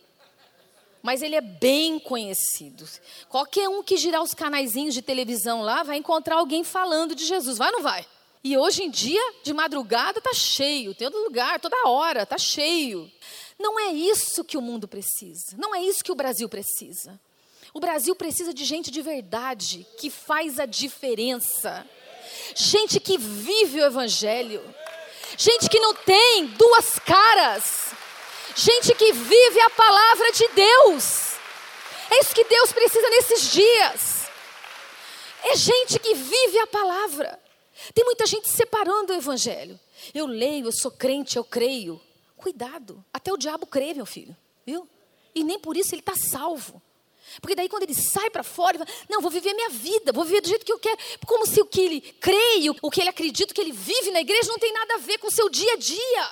mas ele é bem conhecido. Qualquer um que girar os canaizinhos de televisão lá vai encontrar alguém falando de Jesus. Vai ou não vai? E hoje em dia, de madrugada, está cheio, tem todo lugar, toda hora, está cheio. Não é isso que o mundo precisa, não é isso que o Brasil precisa. O Brasil precisa de gente de verdade, que faz a diferença. Gente que vive o Evangelho. Gente que não tem duas caras. Gente que vive a palavra de Deus. É isso que Deus precisa nesses dias. É gente que vive a palavra. Tem muita gente separando o evangelho. Eu leio, eu sou crente, eu creio. Cuidado, até o diabo crê, meu filho, viu? E nem por isso ele está salvo. Porque daí quando ele sai para fora, ele fala, não, vou viver minha vida, vou viver do jeito que eu quero. Como se o que ele creio, o que ele acredita, o que ele vive na igreja não tem nada a ver com o seu dia a dia,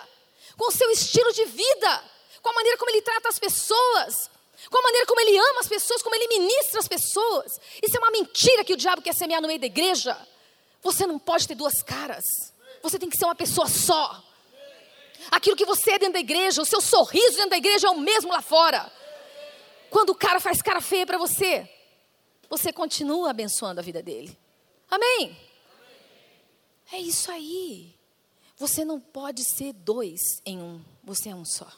com o seu estilo de vida, com a maneira como ele trata as pessoas, com a maneira como ele ama as pessoas, como ele ministra as pessoas. Isso é uma mentira que o diabo quer semear no meio da igreja. Você não pode ter duas caras. Você tem que ser uma pessoa só. Aquilo que você é dentro da igreja, o seu sorriso dentro da igreja é o mesmo lá fora. Quando o cara faz cara feia para você, você continua abençoando a vida dele. Amém? É isso aí. Você não pode ser dois em um, você é um só.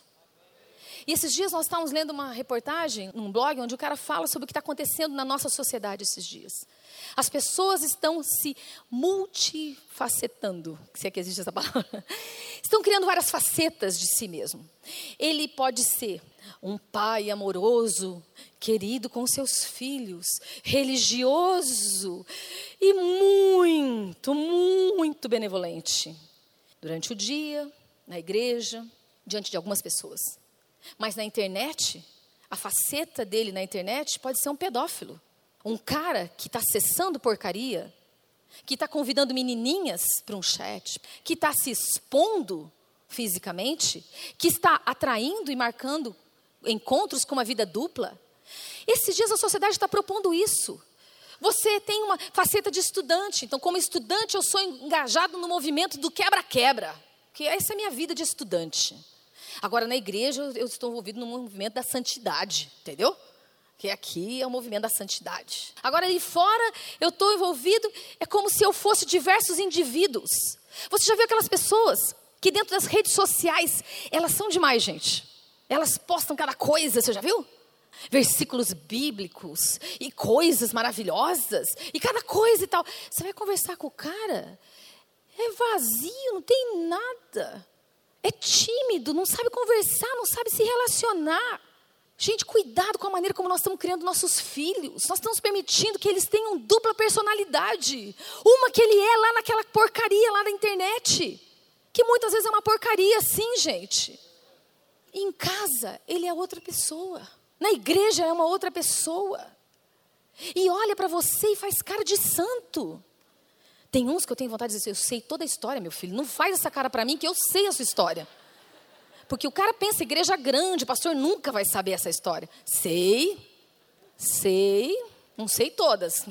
E esses dias nós estávamos lendo uma reportagem num blog onde o cara fala sobre o que está acontecendo na nossa sociedade esses dias. As pessoas estão se multifacetando, se é que existe essa palavra. Estão criando várias facetas de si mesmo. Ele pode ser um pai amoroso, querido com seus filhos, religioso e muito, muito benevolente. Durante o dia, na igreja, diante de algumas pessoas. Mas na internet, a faceta dele na internet pode ser um pedófilo. Um cara que está acessando porcaria, que está convidando menininhas para um chat, que está se expondo fisicamente, que está atraindo e marcando encontros com uma vida dupla. Esses dias a sociedade está propondo isso. Você tem uma faceta de estudante, então, como estudante, eu sou engajado no movimento do quebra-quebra, que essa é a minha vida de estudante. Agora, na igreja, eu estou envolvido no movimento da santidade, entendeu? Que aqui é o movimento da santidade. Agora, ali fora, eu estou envolvido, é como se eu fosse diversos indivíduos. Você já viu aquelas pessoas que dentro das redes sociais, elas são demais, gente. Elas postam cada coisa, você já viu? Versículos bíblicos e coisas maravilhosas e cada coisa e tal. Você vai conversar com o cara, é vazio, não tem nada é tímido, não sabe conversar, não sabe se relacionar. Gente, cuidado com a maneira como nós estamos criando nossos filhos. Nós estamos permitindo que eles tenham dupla personalidade. Uma que ele é lá naquela porcaria lá da internet. Que muitas vezes é uma porcaria, sim, gente. Em casa, ele é outra pessoa. Na igreja, é uma outra pessoa. E olha para você e faz cara de santo. Tem uns que eu tenho vontade de dizer, eu sei toda a história, meu filho. Não faz essa cara para mim que eu sei a sua história. Porque o cara pensa, igreja grande, pastor nunca vai saber essa história. Sei, sei, não sei todas,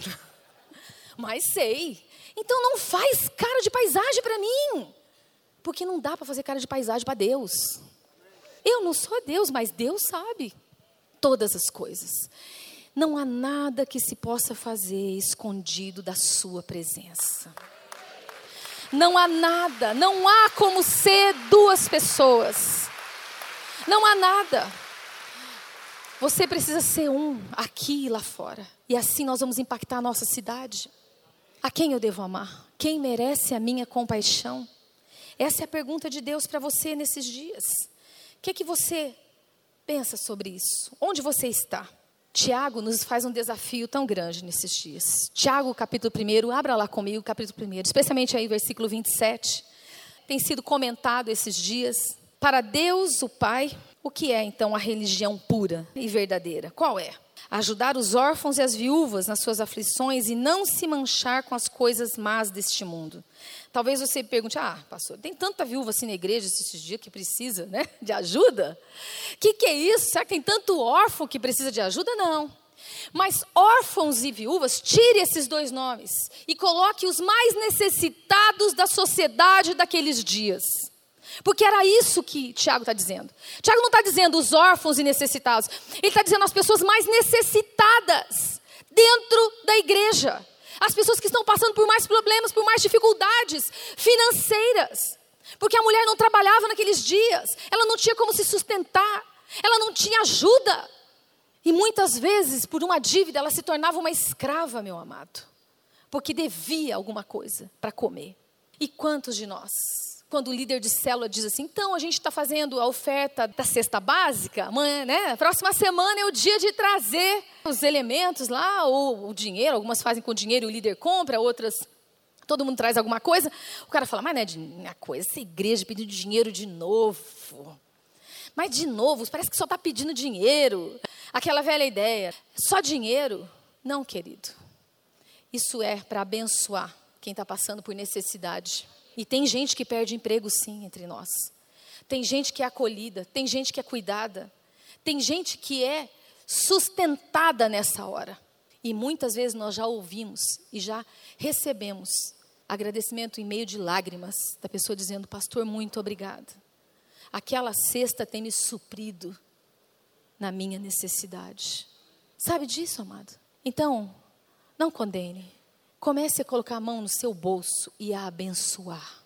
mas sei. Então não faz cara de paisagem para mim. Porque não dá para fazer cara de paisagem para Deus. Eu não sou Deus, mas Deus sabe todas as coisas. Não há nada que se possa fazer escondido da Sua presença. Não há nada, não há como ser duas pessoas. Não há nada. Você precisa ser um aqui e lá fora. E assim nós vamos impactar a nossa cidade. A quem eu devo amar? Quem merece a minha compaixão? Essa é a pergunta de Deus para você nesses dias. O que é que você pensa sobre isso? Onde você está? Tiago nos faz um desafio tão grande nesses dias. Tiago, capítulo 1, abra lá comigo, capítulo 1, especialmente aí, versículo 27. Tem sido comentado esses dias. Para Deus, o Pai, o que é então a religião pura e verdadeira? Qual é? Ajudar os órfãos e as viúvas nas suas aflições e não se manchar com as coisas más deste mundo. Talvez você pergunte: ah, pastor, tem tanta viúva assim na igreja esses dias que precisa né, de ajuda? O que, que é isso? Será que tem tanto órfão que precisa de ajuda? Não. Mas órfãos e viúvas, tire esses dois nomes e coloque os mais necessitados da sociedade daqueles dias. Porque era isso que Tiago está dizendo. Tiago não está dizendo os órfãos e necessitados, ele está dizendo as pessoas mais necessitadas dentro da igreja as pessoas que estão passando por mais problemas, por mais dificuldades financeiras. Porque a mulher não trabalhava naqueles dias, ela não tinha como se sustentar, ela não tinha ajuda. E muitas vezes, por uma dívida, ela se tornava uma escrava, meu amado, porque devia alguma coisa para comer. E quantos de nós, quando o líder de célula diz assim: então a gente está fazendo a oferta da cesta básica, amanhã, né? Próxima semana é o dia de trazer os elementos lá, ou o dinheiro, algumas fazem com dinheiro e o líder compra, outras todo mundo traz alguma coisa. O cara fala, mas não é de minha coisa, essa igreja pedindo dinheiro de novo. Mas de novo, parece que só está pedindo dinheiro. Aquela velha ideia, só dinheiro? Não, querido. Isso é para abençoar quem está passando por necessidade. E tem gente que perde emprego, sim, entre nós. Tem gente que é acolhida, tem gente que é cuidada, tem gente que é sustentada nessa hora. E muitas vezes nós já ouvimos e já recebemos agradecimento em meio de lágrimas da pessoa dizendo: Pastor, muito obrigada. Aquela cesta tem me suprido na minha necessidade. Sabe disso, amado? Então, não condene. Comece a colocar a mão no seu bolso e a abençoar.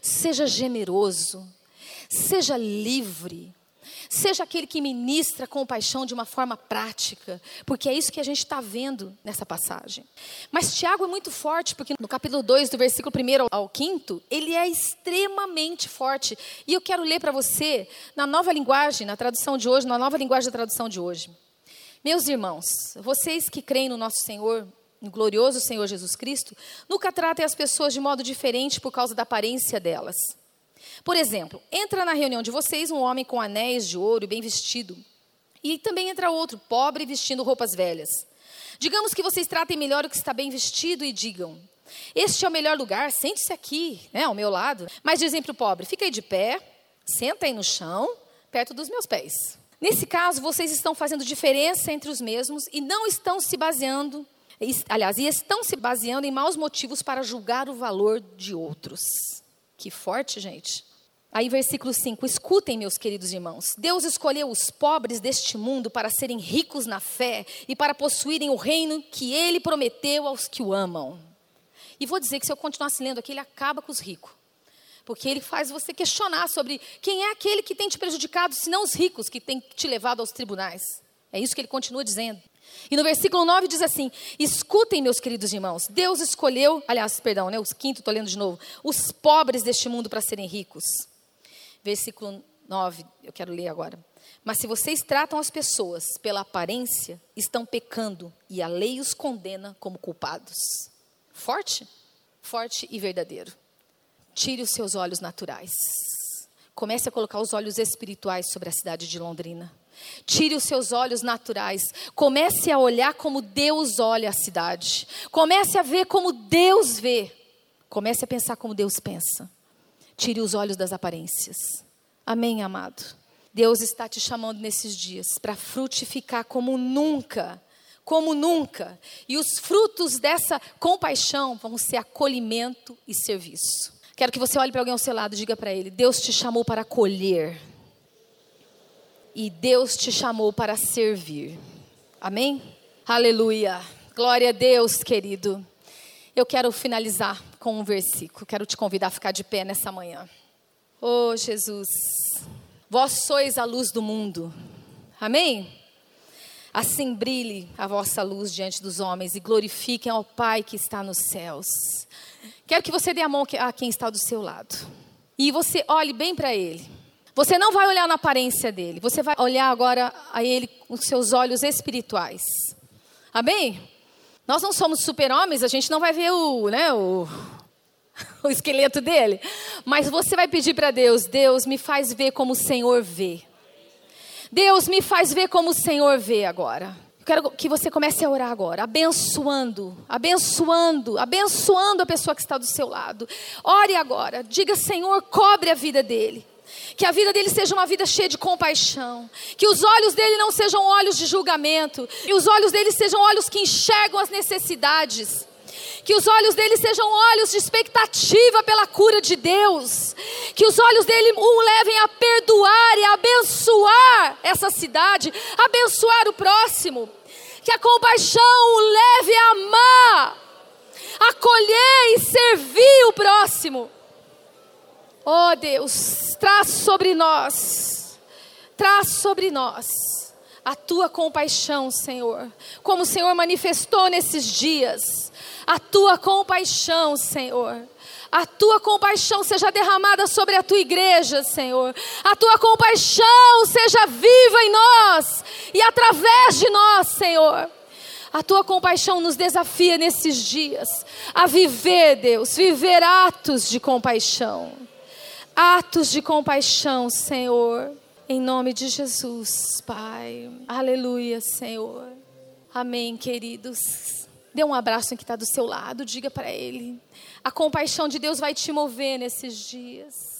Seja generoso, seja livre, seja aquele que ministra com paixão de uma forma prática, porque é isso que a gente está vendo nessa passagem. Mas Tiago é muito forte, porque no capítulo 2, do versículo 1 ao 5, ele é extremamente forte. E eu quero ler para você, na nova linguagem, na tradução de hoje, na nova linguagem da tradução de hoje. Meus irmãos, vocês que creem no nosso Senhor, no glorioso Senhor Jesus Cristo, nunca tratem as pessoas de modo diferente por causa da aparência delas. Por exemplo, entra na reunião de vocês um homem com anéis de ouro e bem vestido, e também entra outro, pobre, vestindo roupas velhas. Digamos que vocês tratem melhor o que está bem vestido e digam: Este é o melhor lugar, sente-se aqui, né, ao meu lado. Mas dizem para o pobre: Fica aí de pé, senta aí no chão, perto dos meus pés. Nesse caso, vocês estão fazendo diferença entre os mesmos e não estão se baseando aliás, e estão se baseando em maus motivos para julgar o valor de outros. Que forte, gente. Aí, versículo 5: Escutem, meus queridos irmãos. Deus escolheu os pobres deste mundo para serem ricos na fé e para possuírem o reino que ele prometeu aos que o amam. E vou dizer que se eu continuasse lendo aqui, ele acaba com os ricos. Porque ele faz você questionar sobre quem é aquele que tem te prejudicado, se não os ricos que têm te levado aos tribunais. É isso que ele continua dizendo. E no versículo 9 diz assim: Escutem, meus queridos irmãos, Deus escolheu, aliás, perdão, né, os quinto, estou lendo de novo, os pobres deste mundo para serem ricos. Versículo 9, eu quero ler agora. Mas se vocês tratam as pessoas pela aparência, estão pecando e a lei os condena como culpados. Forte? Forte e verdadeiro. Tire os seus olhos naturais. Comece a colocar os olhos espirituais sobre a cidade de Londrina. Tire os seus olhos naturais. Comece a olhar como Deus olha a cidade. Comece a ver como Deus vê. Comece a pensar como Deus pensa. Tire os olhos das aparências. Amém, amado? Deus está te chamando nesses dias para frutificar como nunca, como nunca. E os frutos dessa compaixão vão ser acolhimento e serviço. Quero que você olhe para alguém ao seu lado e diga para ele: Deus te chamou para acolher e Deus te chamou para servir. Amém? Aleluia. Glória a Deus, querido. Eu quero finalizar com um versículo. Quero te convidar a ficar de pé nessa manhã. Oh, Jesus. Vós sois a luz do mundo. Amém? Assim brilhe a vossa luz diante dos homens e glorifiquem ao Pai que está nos céus. Quero que você dê a mão a quem está do seu lado. E você olhe bem para ele. Você não vai olhar na aparência dele, você vai olhar agora a ele com seus olhos espirituais. Amém? Nós não somos super-homens, a gente não vai ver o, né, o, o esqueleto dele. Mas você vai pedir para Deus: Deus, me faz ver como o Senhor vê. Deus, me faz ver como o Senhor vê agora. Eu quero que você comece a orar agora, abençoando, abençoando, abençoando a pessoa que está do seu lado. Ore agora, diga: Senhor, cobre a vida dele. Que a vida dele seja uma vida cheia de compaixão. Que os olhos dele não sejam olhos de julgamento. E os olhos dele sejam olhos que enxergam as necessidades. Que os olhos dele sejam olhos de expectativa pela cura de Deus. Que os olhos dele o levem a perdoar e a abençoar essa cidade, abençoar o próximo. Que a compaixão o leve a amar, acolher e servir o próximo. Oh Deus, traz sobre nós, traz sobre nós a tua compaixão, Senhor, como o Senhor manifestou nesses dias, a tua compaixão, Senhor, A tua compaixão seja derramada sobre a tua igreja, Senhor. A tua compaixão seja viva em nós e através de nós, Senhor. A tua compaixão nos desafia nesses dias a viver, Deus, viver atos de compaixão. Atos de compaixão, Senhor. Em nome de Jesus, Pai. Aleluia, Senhor. Amém, queridos. Dê um abraço em que está do seu lado, diga para ele. A compaixão de Deus vai te mover nesses dias.